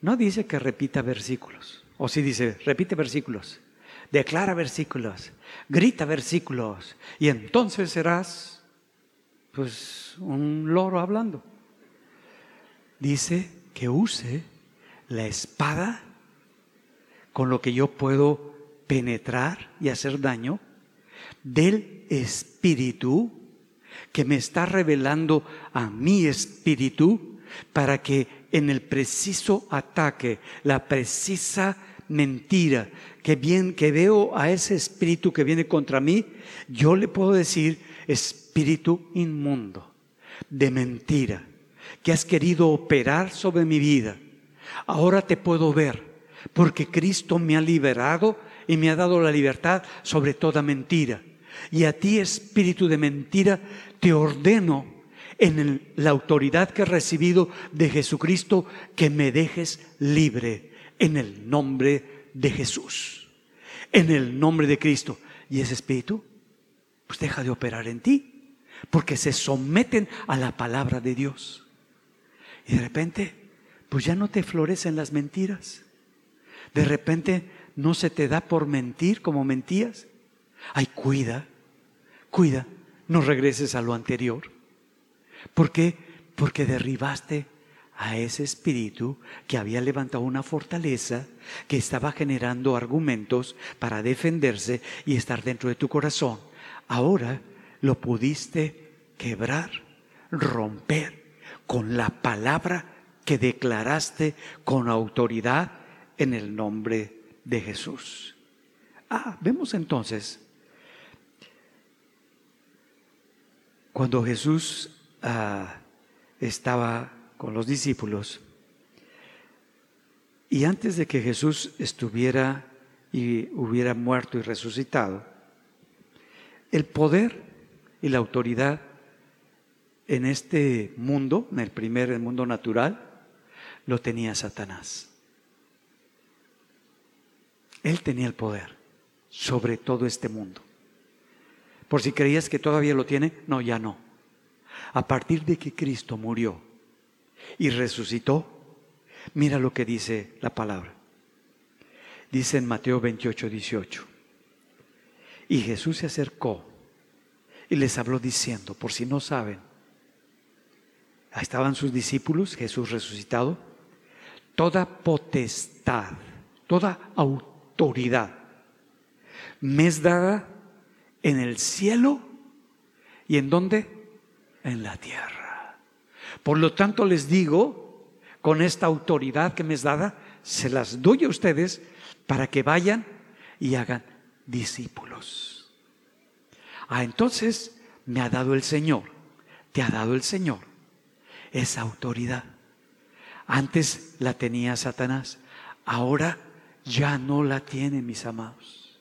Speaker 1: No dice que repita versículos, o si dice, repite versículos, declara versículos, grita versículos, y entonces serás, pues, un loro hablando. Dice que use la espada con lo que yo puedo penetrar y hacer daño del espíritu que me está revelando a mi espíritu para que en el preciso ataque, la precisa mentira que, bien, que veo a ese espíritu que viene contra mí, yo le puedo decir espíritu inmundo, de mentira, que has querido operar sobre mi vida, ahora te puedo ver, porque Cristo me ha liberado y me ha dado la libertad sobre toda mentira. Y a ti, espíritu de mentira, te ordeno en la autoridad que he recibido de Jesucristo que me dejes libre en el nombre de Jesús, en el nombre de Cristo. Y ese espíritu, pues deja de operar en ti, porque se someten a la palabra de Dios. Y de repente, pues ya no te florecen las mentiras. De repente no se te da por mentir como mentías. Ay, cuida, cuida, no regreses a lo anterior. ¿Por qué? Porque derribaste a ese espíritu que había levantado una fortaleza, que estaba generando argumentos para defenderse y estar dentro de tu corazón. Ahora lo pudiste quebrar, romper con la palabra que declaraste con autoridad en el nombre de Jesús. Ah, vemos entonces, cuando Jesús ah, estaba con los discípulos, y antes de que Jesús estuviera y hubiera muerto y resucitado, el poder y la autoridad en este mundo, en el primer mundo natural, lo tenía Satanás. Él tenía el poder sobre todo este mundo. Por si creías que todavía lo tiene, no, ya no. A partir de que Cristo murió y resucitó, mira lo que dice la palabra. Dice en Mateo 28, 18. Y Jesús se acercó y les habló diciendo, por si no saben, estaban sus discípulos, Jesús resucitado, toda potestad, toda autoridad me es dada en el cielo y en dónde? En la tierra. Por lo tanto les digo, con esta autoridad que me es dada, se las doy a ustedes para que vayan y hagan discípulos. Ah, entonces me ha dado el Señor, te ha dado el Señor esa autoridad. Antes la tenía Satanás, ahora ya no la tiene, mis amados.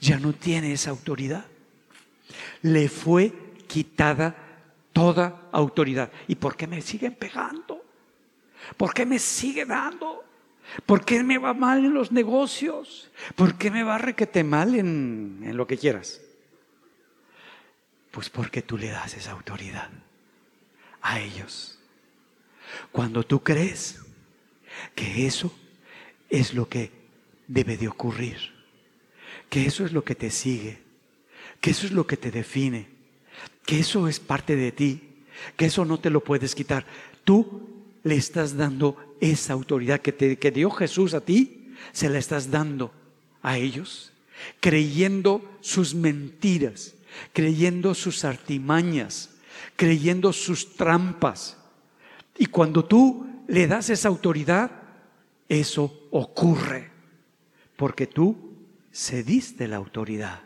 Speaker 1: Ya no tiene esa autoridad. Le fue quitada toda autoridad. ¿Y por qué me siguen pegando? ¿Por qué me sigue dando? ¿Por qué me va mal en los negocios? ¿Por qué me va requete mal en, en lo que quieras? Pues porque tú le das esa autoridad a ellos. Cuando tú crees que eso es lo que debe de ocurrir, que eso es lo que te sigue, que eso es lo que te define, que eso es parte de ti, que eso no te lo puedes quitar. Tú le estás dando esa autoridad que, te, que dio Jesús a ti, se la estás dando a ellos, creyendo sus mentiras, creyendo sus artimañas, creyendo sus trampas. Y cuando tú le das esa autoridad, eso ocurre, porque tú cediste la autoridad,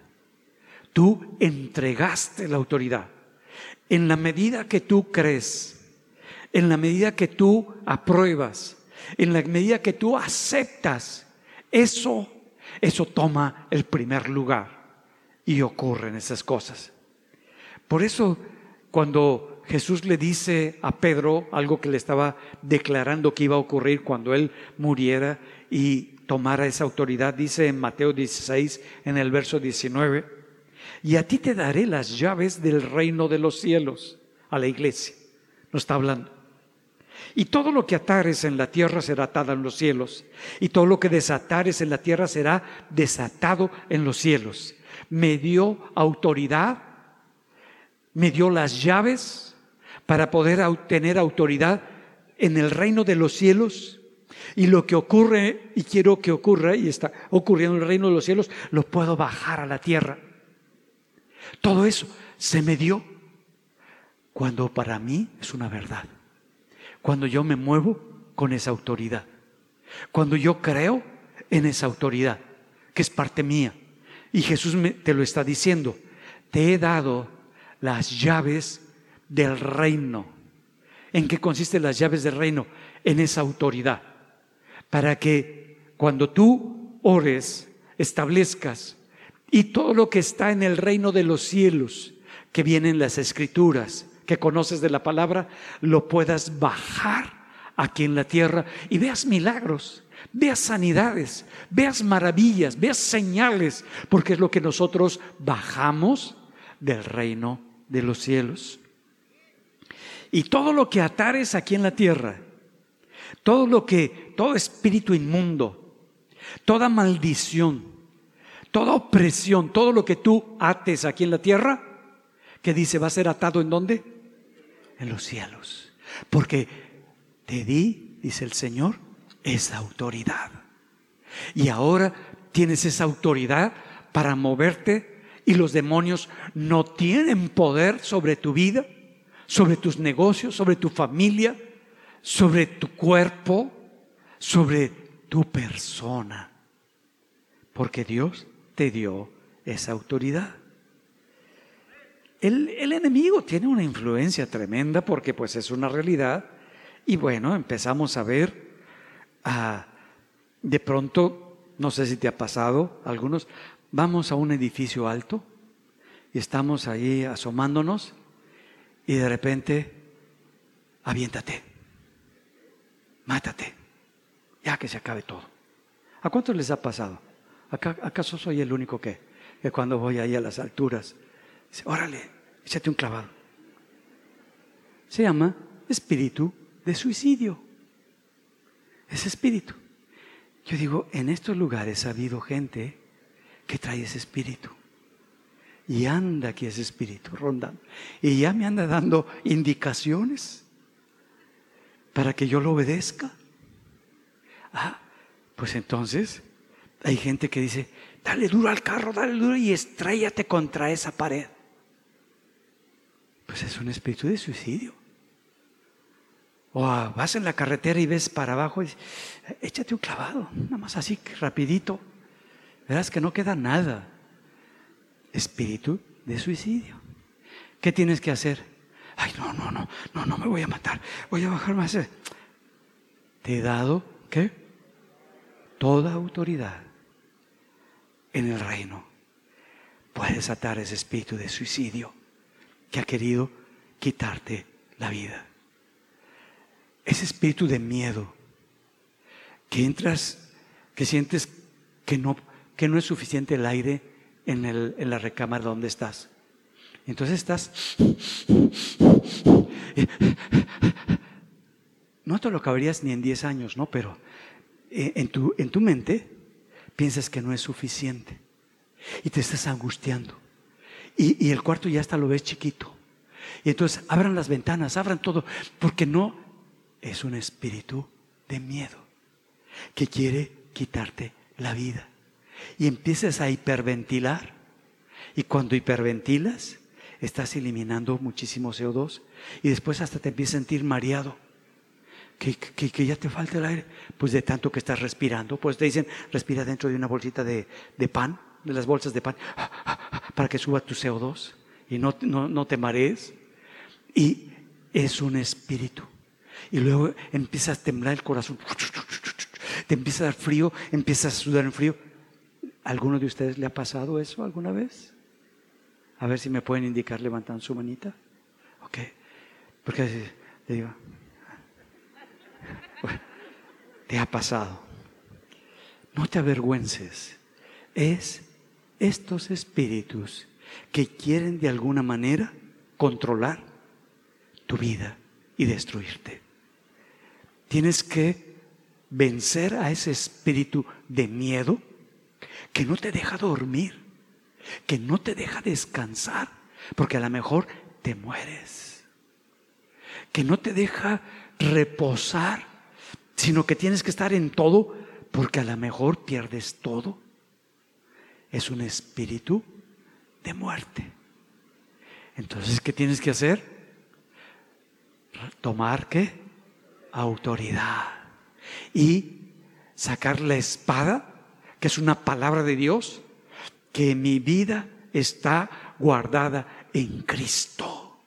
Speaker 1: tú entregaste la autoridad. En la medida que tú crees, en la medida que tú apruebas, en la medida que tú aceptas, eso, eso toma el primer lugar y ocurren esas cosas. Por eso, cuando Jesús le dice a Pedro algo que le estaba declarando que iba a ocurrir cuando él muriera y tomara esa autoridad. Dice en Mateo 16, en el verso 19, y a ti te daré las llaves del reino de los cielos, a la iglesia. No está hablando. Y todo lo que atares en la tierra será atado en los cielos. Y todo lo que desatares en la tierra será desatado en los cielos. Me dio autoridad, me dio las llaves para poder tener autoridad en el reino de los cielos. Y lo que ocurre, y quiero que ocurra, y está ocurriendo en el reino de los cielos, lo puedo bajar a la tierra. Todo eso se me dio cuando para mí es una verdad. Cuando yo me muevo con esa autoridad. Cuando yo creo en esa autoridad, que es parte mía. Y Jesús me, te lo está diciendo. Te he dado las llaves del reino. ¿En qué consisten las llaves del reino? En esa autoridad. Para que cuando tú ores, establezcas y todo lo que está en el reino de los cielos, que vienen las escrituras, que conoces de la palabra, lo puedas bajar aquí en la tierra y veas milagros, veas sanidades, veas maravillas, veas señales, porque es lo que nosotros bajamos del reino de los cielos. Y todo lo que atares aquí en la tierra, todo lo que, todo espíritu inmundo, toda maldición, toda opresión, todo lo que tú ates aquí en la tierra, que dice va a ser atado en dónde? En los cielos. Porque te di, dice el Señor, esa autoridad. Y ahora tienes esa autoridad para moverte y los demonios no tienen poder sobre tu vida, sobre tus negocios, sobre tu familia, sobre tu cuerpo, sobre tu persona. Porque Dios te dio esa autoridad. El, enemigo tiene una influencia tremenda porque pues es una realidad y bueno, empezamos a ver, a, de pronto, no sé si te ha pasado, algunos, vamos a un edificio alto y estamos ahí asomándonos y de repente, aviéntate, mátate, ya que se acabe todo. ¿A cuántos les ha pasado? ¿Acaso soy el único que, que cuando voy ahí a las alturas, dice, órale, échate un clavado? Se llama espíritu de suicidio. Ese espíritu. Yo digo, en estos lugares ha habido gente que trae ese espíritu. Y anda aquí ese espíritu rondando. Y ya me anda dando indicaciones para que yo lo obedezca. Ah, pues entonces hay gente que dice, dale duro al carro, dale duro y estrellate contra esa pared. Pues es un espíritu de suicidio. O vas en la carretera y ves para abajo y dices, échate un clavado, nada más así, rapidito. Verás que no queda nada. Espíritu de suicidio. ¿Qué tienes que hacer? Ay, no, no, no, no, no me voy a matar. Voy a bajar más. Te he dado, ¿qué? Toda autoridad en el reino. Puedes atar ese espíritu de suicidio que ha querido quitarte la vida. Ese espíritu de miedo que entras, que sientes que no, que no es suficiente el aire en, la recámara donde estás. Entonces estás... No te lo caberías ni en 10 años, ¿no? Pero eh, en tu, en tu mente piensas que no es suficiente y te estás angustiando. Y, y el cuarto ya hasta lo ves chiquito. Y entonces abran las ventanas, abran todo, porque no es un espíritu de miedo que quiere quitarte la vida. Y empiezas a hiperventilar. Y cuando hiperventilas, estás eliminando muchísimo CO2 y después hasta te empiezas a sentir mareado que, ya te falta el aire. Pues de tanto que estás respirando, pues te dicen, respira dentro de una bolsita de, pan, de las bolsas de pan, para que suba tu CO2 y no, no, no te marees. Y es un espíritu. Y luego empieza a temblar el corazón, te empieza a dar frío, empiezas a sudar en frío. ¿Alguno de ustedes le ha pasado eso alguna vez? A ver si me pueden indicar levantando su manita. Ok. Porque le digo, te ha pasado. No te avergüences. Es estos espíritus que quieren de alguna manera controlar tu vida y destruirte. Tienes que vencer a ese espíritu de miedo que no te deja dormir, que no te deja descansar, porque a lo mejor te mueres, que no te deja reposar sino que tienes que estar en todo porque a lo mejor pierdes todo. Es un espíritu de muerte. Entonces, ¿qué tienes que hacer? Tomar qué? Autoridad. Y sacar la espada, que es una palabra de Dios, que mi vida está guardada en Cristo.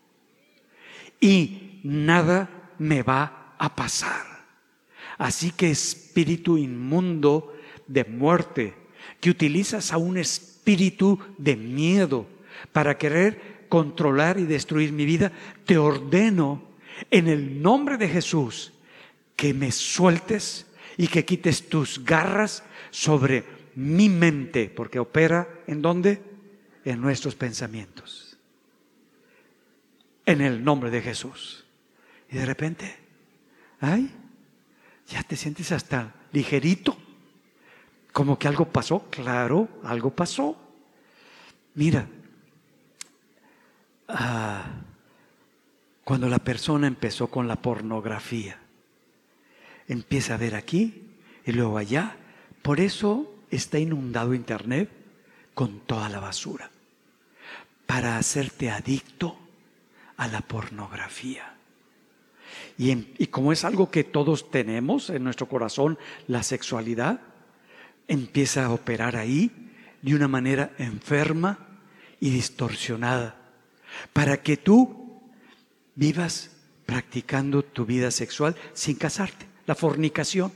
Speaker 1: Y nada me va a pasar. Así que espíritu inmundo de muerte, que utilizas a un espíritu de miedo para querer controlar y destruir mi vida, te ordeno en el nombre de Jesús que me sueltes y que quites tus garras sobre mi mente, porque opera en dónde? En nuestros pensamientos. En el nombre de Jesús. Y de repente, ay, ya te sientes hasta ligerito, como que algo pasó, claro, algo pasó. Mira, ah, cuando la persona empezó con la pornografía, empieza a ver aquí y luego allá, por eso está inundado Internet con toda la basura, para hacerte adicto a la pornografía. Y, como es algo que todos tenemos en nuestro corazón, la sexualidad, empieza a operar ahí de una manera enferma y distorsionada, para que tú vivas practicando tu vida sexual sin casarte, la fornicación,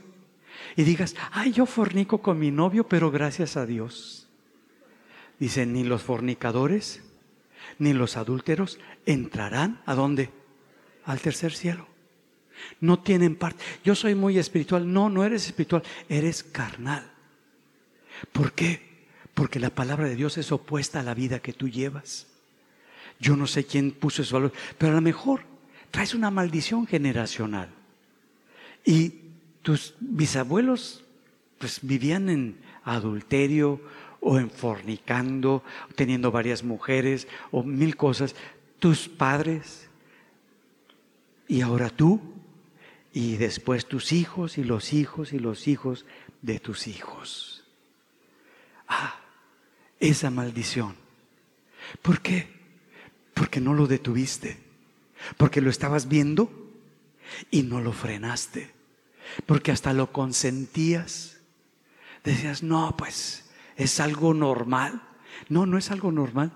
Speaker 1: y digas, ay, yo fornico con mi novio, pero gracias a Dios. Dicen, ni los fornicadores, ni los adúlteros entrarán a dónde? Al tercer cielo. No tienen parte. Yo soy muy espiritual. No, no eres espiritual, eres carnal. ¿Por qué? Porque la palabra de Dios es opuesta a la vida que tú llevas. Yo no sé quién puso ese valor, pero a lo mejor traes una maldición generacional. Y tus bisabuelos pues vivían en adulterio o en fornicando, teniendo varias mujeres o mil cosas. Tus padres y ahora tú y después tus hijos y los hijos y los hijos de tus hijos. Ah, esa maldición. ¿Por qué? Porque no lo detuviste. Porque lo estabas viendo y no lo frenaste. Porque hasta lo consentías. Decías, no, pues es algo normal. No, no es algo normal.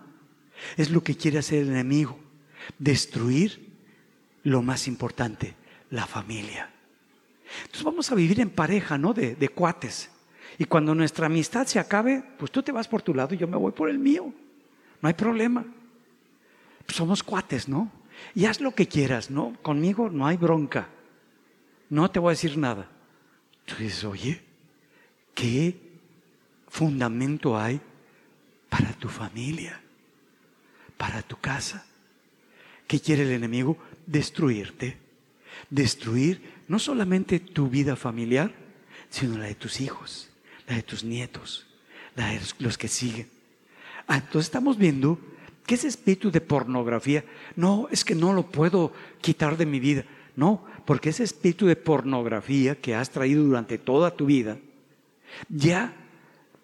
Speaker 1: Es lo que quiere hacer el enemigo. Destruir lo más importante, la familia. Entonces vamos a vivir en pareja, ¿no? De, de cuates. Y cuando nuestra amistad se acabe, pues tú te vas por tu lado y yo me voy por el mío. No hay problema. Pues somos cuates, ¿no? Y haz lo que quieras, ¿no? Conmigo no hay bronca. No te voy a decir nada. Tú dices, oye, ¿qué fundamento hay para tu familia? Para tu casa. ¿Qué quiere el enemigo? Destruirte. Destruir no solamente tu vida familiar, sino la de tus hijos la de tus nietos, la de los que siguen. Ah, entonces estamos viendo que ese espíritu de pornografía, no, es que no lo puedo quitar de mi vida. No, porque ese espíritu de pornografía que has traído durante toda tu vida, ya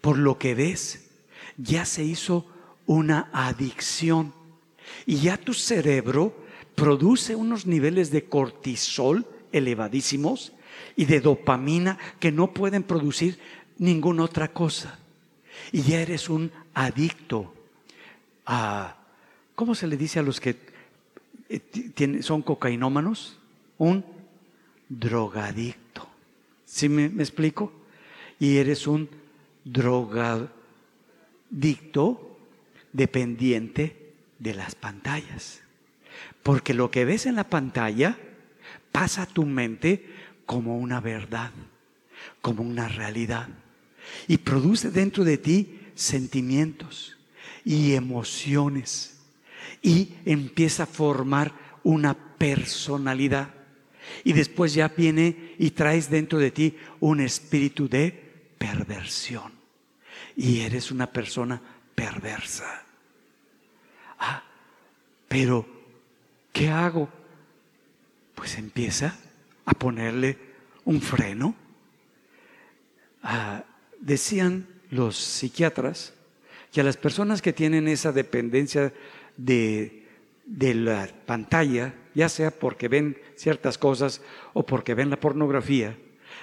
Speaker 1: por lo que ves, ya se hizo una adicción. Y ya tu cerebro produce unos niveles de cortisol elevadísimos y de dopamina que no pueden producir ninguna otra cosa. Y ya eres un adicto a, ¿cómo se le dice a los que eh, son cocainómanos? Un drogadicto. ¿Sí me, me explico? Y eres un drogadicto dependiente de las pantallas. Porque lo que ves en la pantalla pasa a tu mente como una verdad, como una realidad y produce dentro de ti sentimientos y emociones y empieza a formar una personalidad. Y después ya viene y traes dentro de ti un espíritu de perversión. Y eres una persona perversa. Ah, pero ¿qué hago? Pues empieza a ponerle un freno. a decían los psiquiatras que a las personas que tienen esa dependencia de, de la pantalla, ya sea porque ven ciertas cosas o porque ven la pornografía,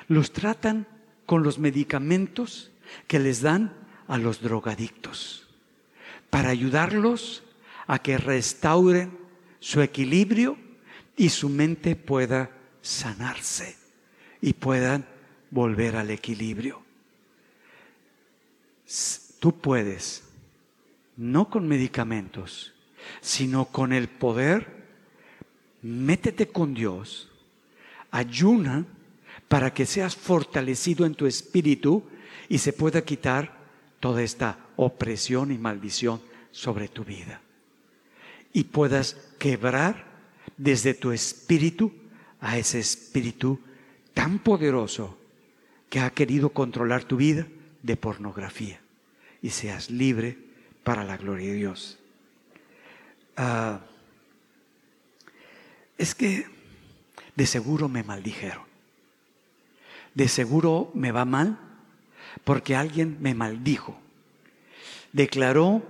Speaker 1: los tratan con los medicamentos que les dan a los drogadictos para ayudarlos a que restauren su equilibrio, y su mente pueda sanarse y puedan volver al equilibrio. Tú puedes, no con medicamentos, sino con el poder, métete con Dios, ayuna para que seas fortalecido en tu espíritu y se pueda quitar toda esta opresión y maldición sobre tu vida. Y puedas quebrar desde tu espíritu a ese espíritu tan poderoso que ha querido controlar tu vida de pornografía y seas libre para la gloria de Dios. Ah, es que de seguro me maldijeron. De seguro me va mal porque alguien me maldijo. Declaró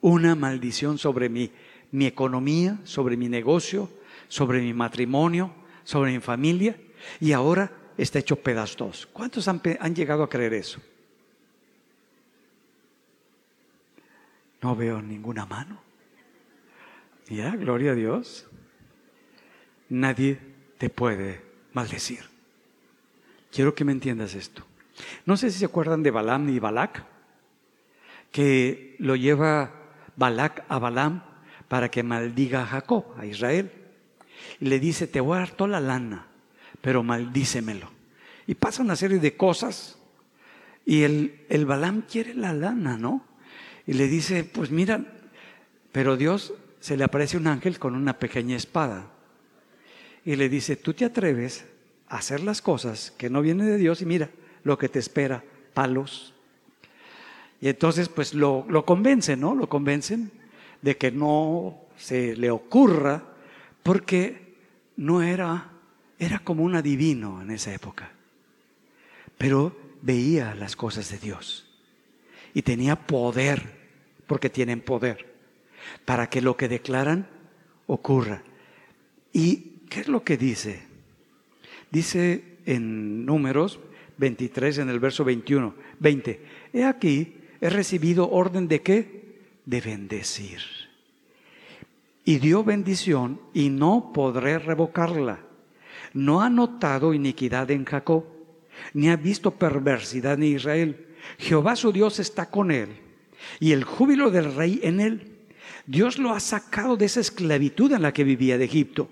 Speaker 1: una maldición sobre mi, mi economía, sobre mi negocio, sobre mi matrimonio, sobre mi familia y ahora está hecho pedazos. ¿Cuántos han, han llegado a creer eso? No veo ninguna mano. Ya, gloria a Dios. Nadie te puede maldecir. Quiero que me entiendas esto. No sé si se acuerdan de Balaam y Balac, que lo lleva Balac a Balaam para que maldiga a Jacob, a Israel. Y le dice, te voy a dar toda la lana, pero maldícemelo. Y pasa una serie de cosas. Y el, el Balaam quiere la lana, ¿no? Y le dice, pues mira, pero Dios se le aparece un ángel con una pequeña espada. Y le dice, tú te atreves a hacer las cosas que no vienen de Dios y mira lo que te espera, palos. Y entonces pues lo, lo convencen, ¿no? Lo convencen de que no se le ocurra porque no era, era como un adivino en esa época, pero veía las cosas de Dios y tenía poder, porque tienen poder, para que lo que declaran ocurra. ¿Y qué es lo que dice? Dice en números 23, en el verso 21, 20, he aquí, he recibido orden de qué? De bendecir y dio bendición y no podré revocarla. No ha notado iniquidad en Jacob, ni ha visto perversidad en Israel. Jehová su Dios está con él y el júbilo del rey en él. Dios lo ha sacado de esa esclavitud en la que vivía de Egipto.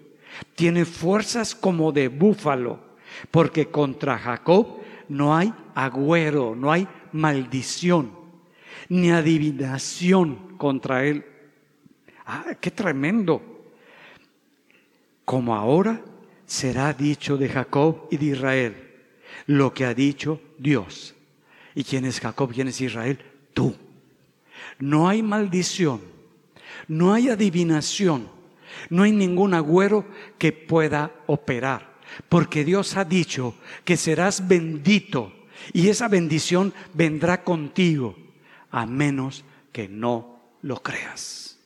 Speaker 1: Tiene fuerzas como de búfalo, porque contra Jacob no hay agüero, no hay maldición, ni adivinación contra él Ah, qué tremendo. Como ahora será dicho de Jacob y de Israel lo que ha dicho Dios. ¿Y quién es Jacob? ¿Quién es Israel? Tú. No hay maldición, no hay adivinación, no hay ningún agüero que pueda operar, porque Dios ha dicho que serás bendito y esa bendición vendrá contigo, a menos que no lo creas.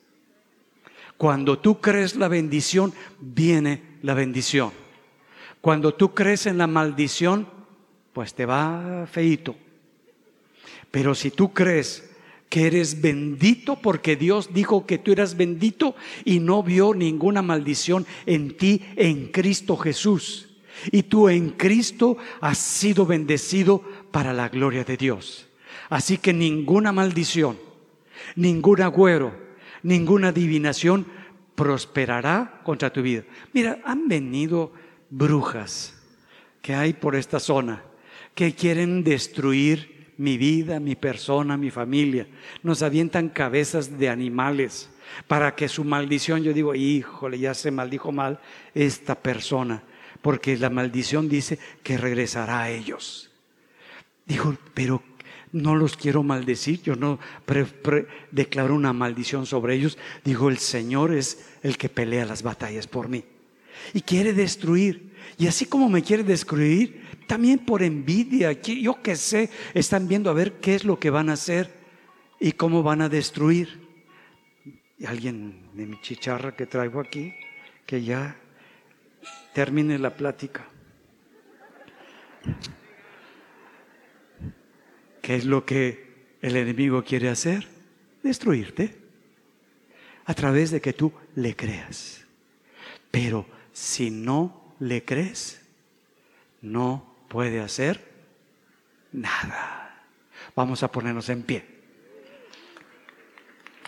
Speaker 1: Cuando tú crees la bendición, viene la bendición. Cuando tú crees en la maldición, pues te va feito. Pero si tú crees que eres bendito porque Dios dijo que tú eras bendito y no vio ninguna maldición en ti en Cristo Jesús. Y tú en Cristo has sido bendecido para la gloria de Dios. Así que ninguna maldición, ningún agüero, ninguna adivinación prosperará contra tu vida. Mira, han venido brujas que hay por esta zona que quieren destruir mi vida, mi persona, mi familia. Nos avientan cabezas de animales para que su maldición, yo digo, híjole, ya se maldijo mal esta persona, porque la maldición dice que regresará a ellos. Dijo, pero no los quiero maldecir, yo no declaro una maldición sobre ellos. Digo, el Señor es el que pelea las batallas por mí. Y quiere destruir. Y así como me quiere destruir, también por envidia, yo que sé, están viendo a ver qué es lo que van a hacer y cómo van a destruir. Y alguien de mi chicharra que traigo aquí, que ya termine la plática. ¿Qué es lo que el enemigo quiere hacer? Destruirte a través de que tú le creas. Pero si no le crees, no puede hacer nada. Vamos a ponernos en pie.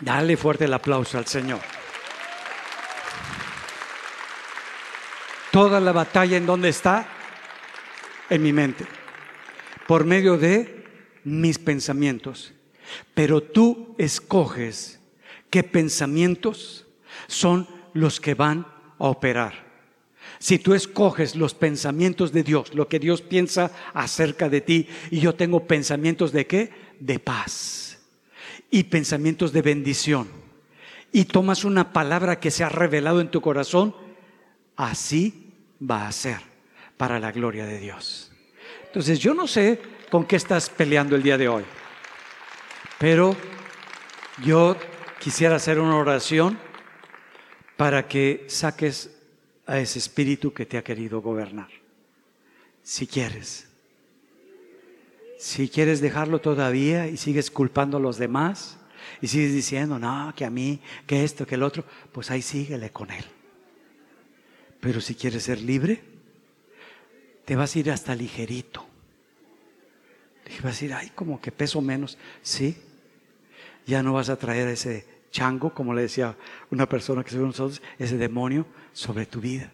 Speaker 1: Dale fuerte el aplauso al Señor. Toda la batalla en donde está, en mi mente, por medio de mis pensamientos. Pero tú escoges qué pensamientos son los que van a operar. Si tú escoges los pensamientos de Dios, lo que Dios piensa acerca de ti, y yo tengo pensamientos de qué? De paz y pensamientos de bendición, y tomas una palabra que se ha revelado en tu corazón, así va a ser para la gloria de Dios. Entonces yo no sé con qué estás peleando el día de hoy, pero yo quisiera hacer una oración para que saques a ese espíritu que te ha querido gobernar. Si quieres. Si quieres dejarlo todavía y sigues culpando a los demás y sigues diciendo, no, que a mí, que esto, que el otro, pues ahí síguele con él. Pero si quieres ser libre, te vas a ir hasta ligerito. Te vas a ir, ay, como que peso menos. Sí, ya no vas a traer ese chango, como le decía una persona que se ve nosotros, ese demonio sobre tu vida.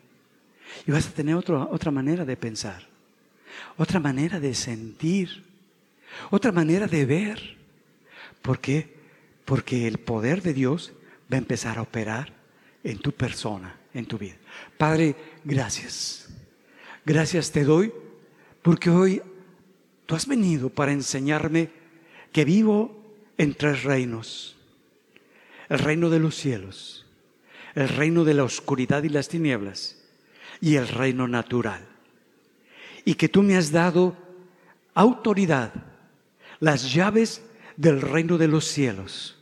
Speaker 1: Y vas a tener otra manera de pensar, otra manera de sentir, otra manera de ver. ¿Por qué? Porque el poder de Dios va a empezar a operar en tu persona, en tu vida. Padre, gracias. Gracias te doy porque hoy tú has venido para enseñarme que vivo en tres reinos. El reino de los cielos, el reino de la oscuridad y las tinieblas y el reino natural. Y que tú me has dado autoridad, las llaves del reino de los cielos,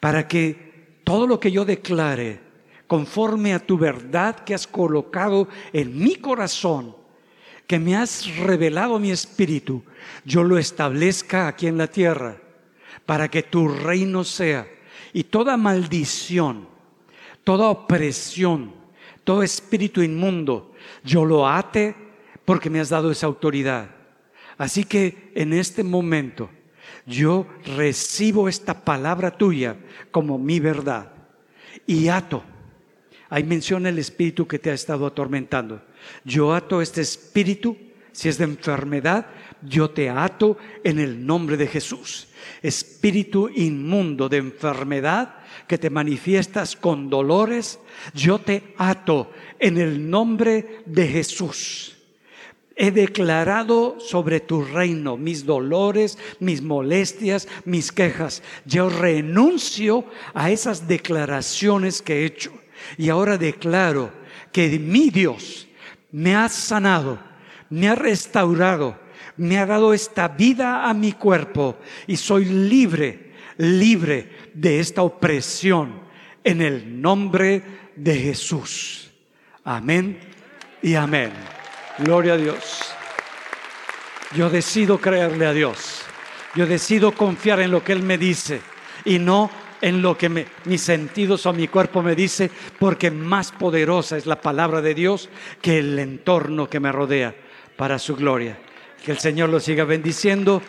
Speaker 1: para que todo lo que yo declare conforme a tu verdad que has colocado en mi corazón, que me has revelado mi espíritu, yo lo establezca aquí en la tierra, para que tu reino sea. Y toda maldición, toda opresión, todo espíritu inmundo, yo lo ate porque me has dado esa autoridad. Así que en este momento yo recibo esta palabra tuya como mi verdad y ato Ahí menciona el espíritu que te ha estado atormentando. Yo ato este espíritu, si es de enfermedad, yo te ato en el nombre de Jesús. Espíritu inmundo de enfermedad que te manifiestas con dolores, yo te ato en el nombre de Jesús. He declarado sobre tu reino mis dolores, mis molestias, mis quejas. Yo renuncio a esas declaraciones que he hecho. Y ahora declaro que mi Dios me ha sanado, me ha restaurado, me ha dado esta vida a mi cuerpo y soy libre, libre de esta opresión en el nombre de Jesús. Amén y amén. Gloria a Dios. Yo decido creerle a Dios. Yo decido confiar en lo que Él me dice y no en lo que mis sentidos o mi cuerpo me dice, porque más poderosa es la palabra de Dios que el entorno que me rodea para su gloria. Que el Señor lo siga bendiciendo.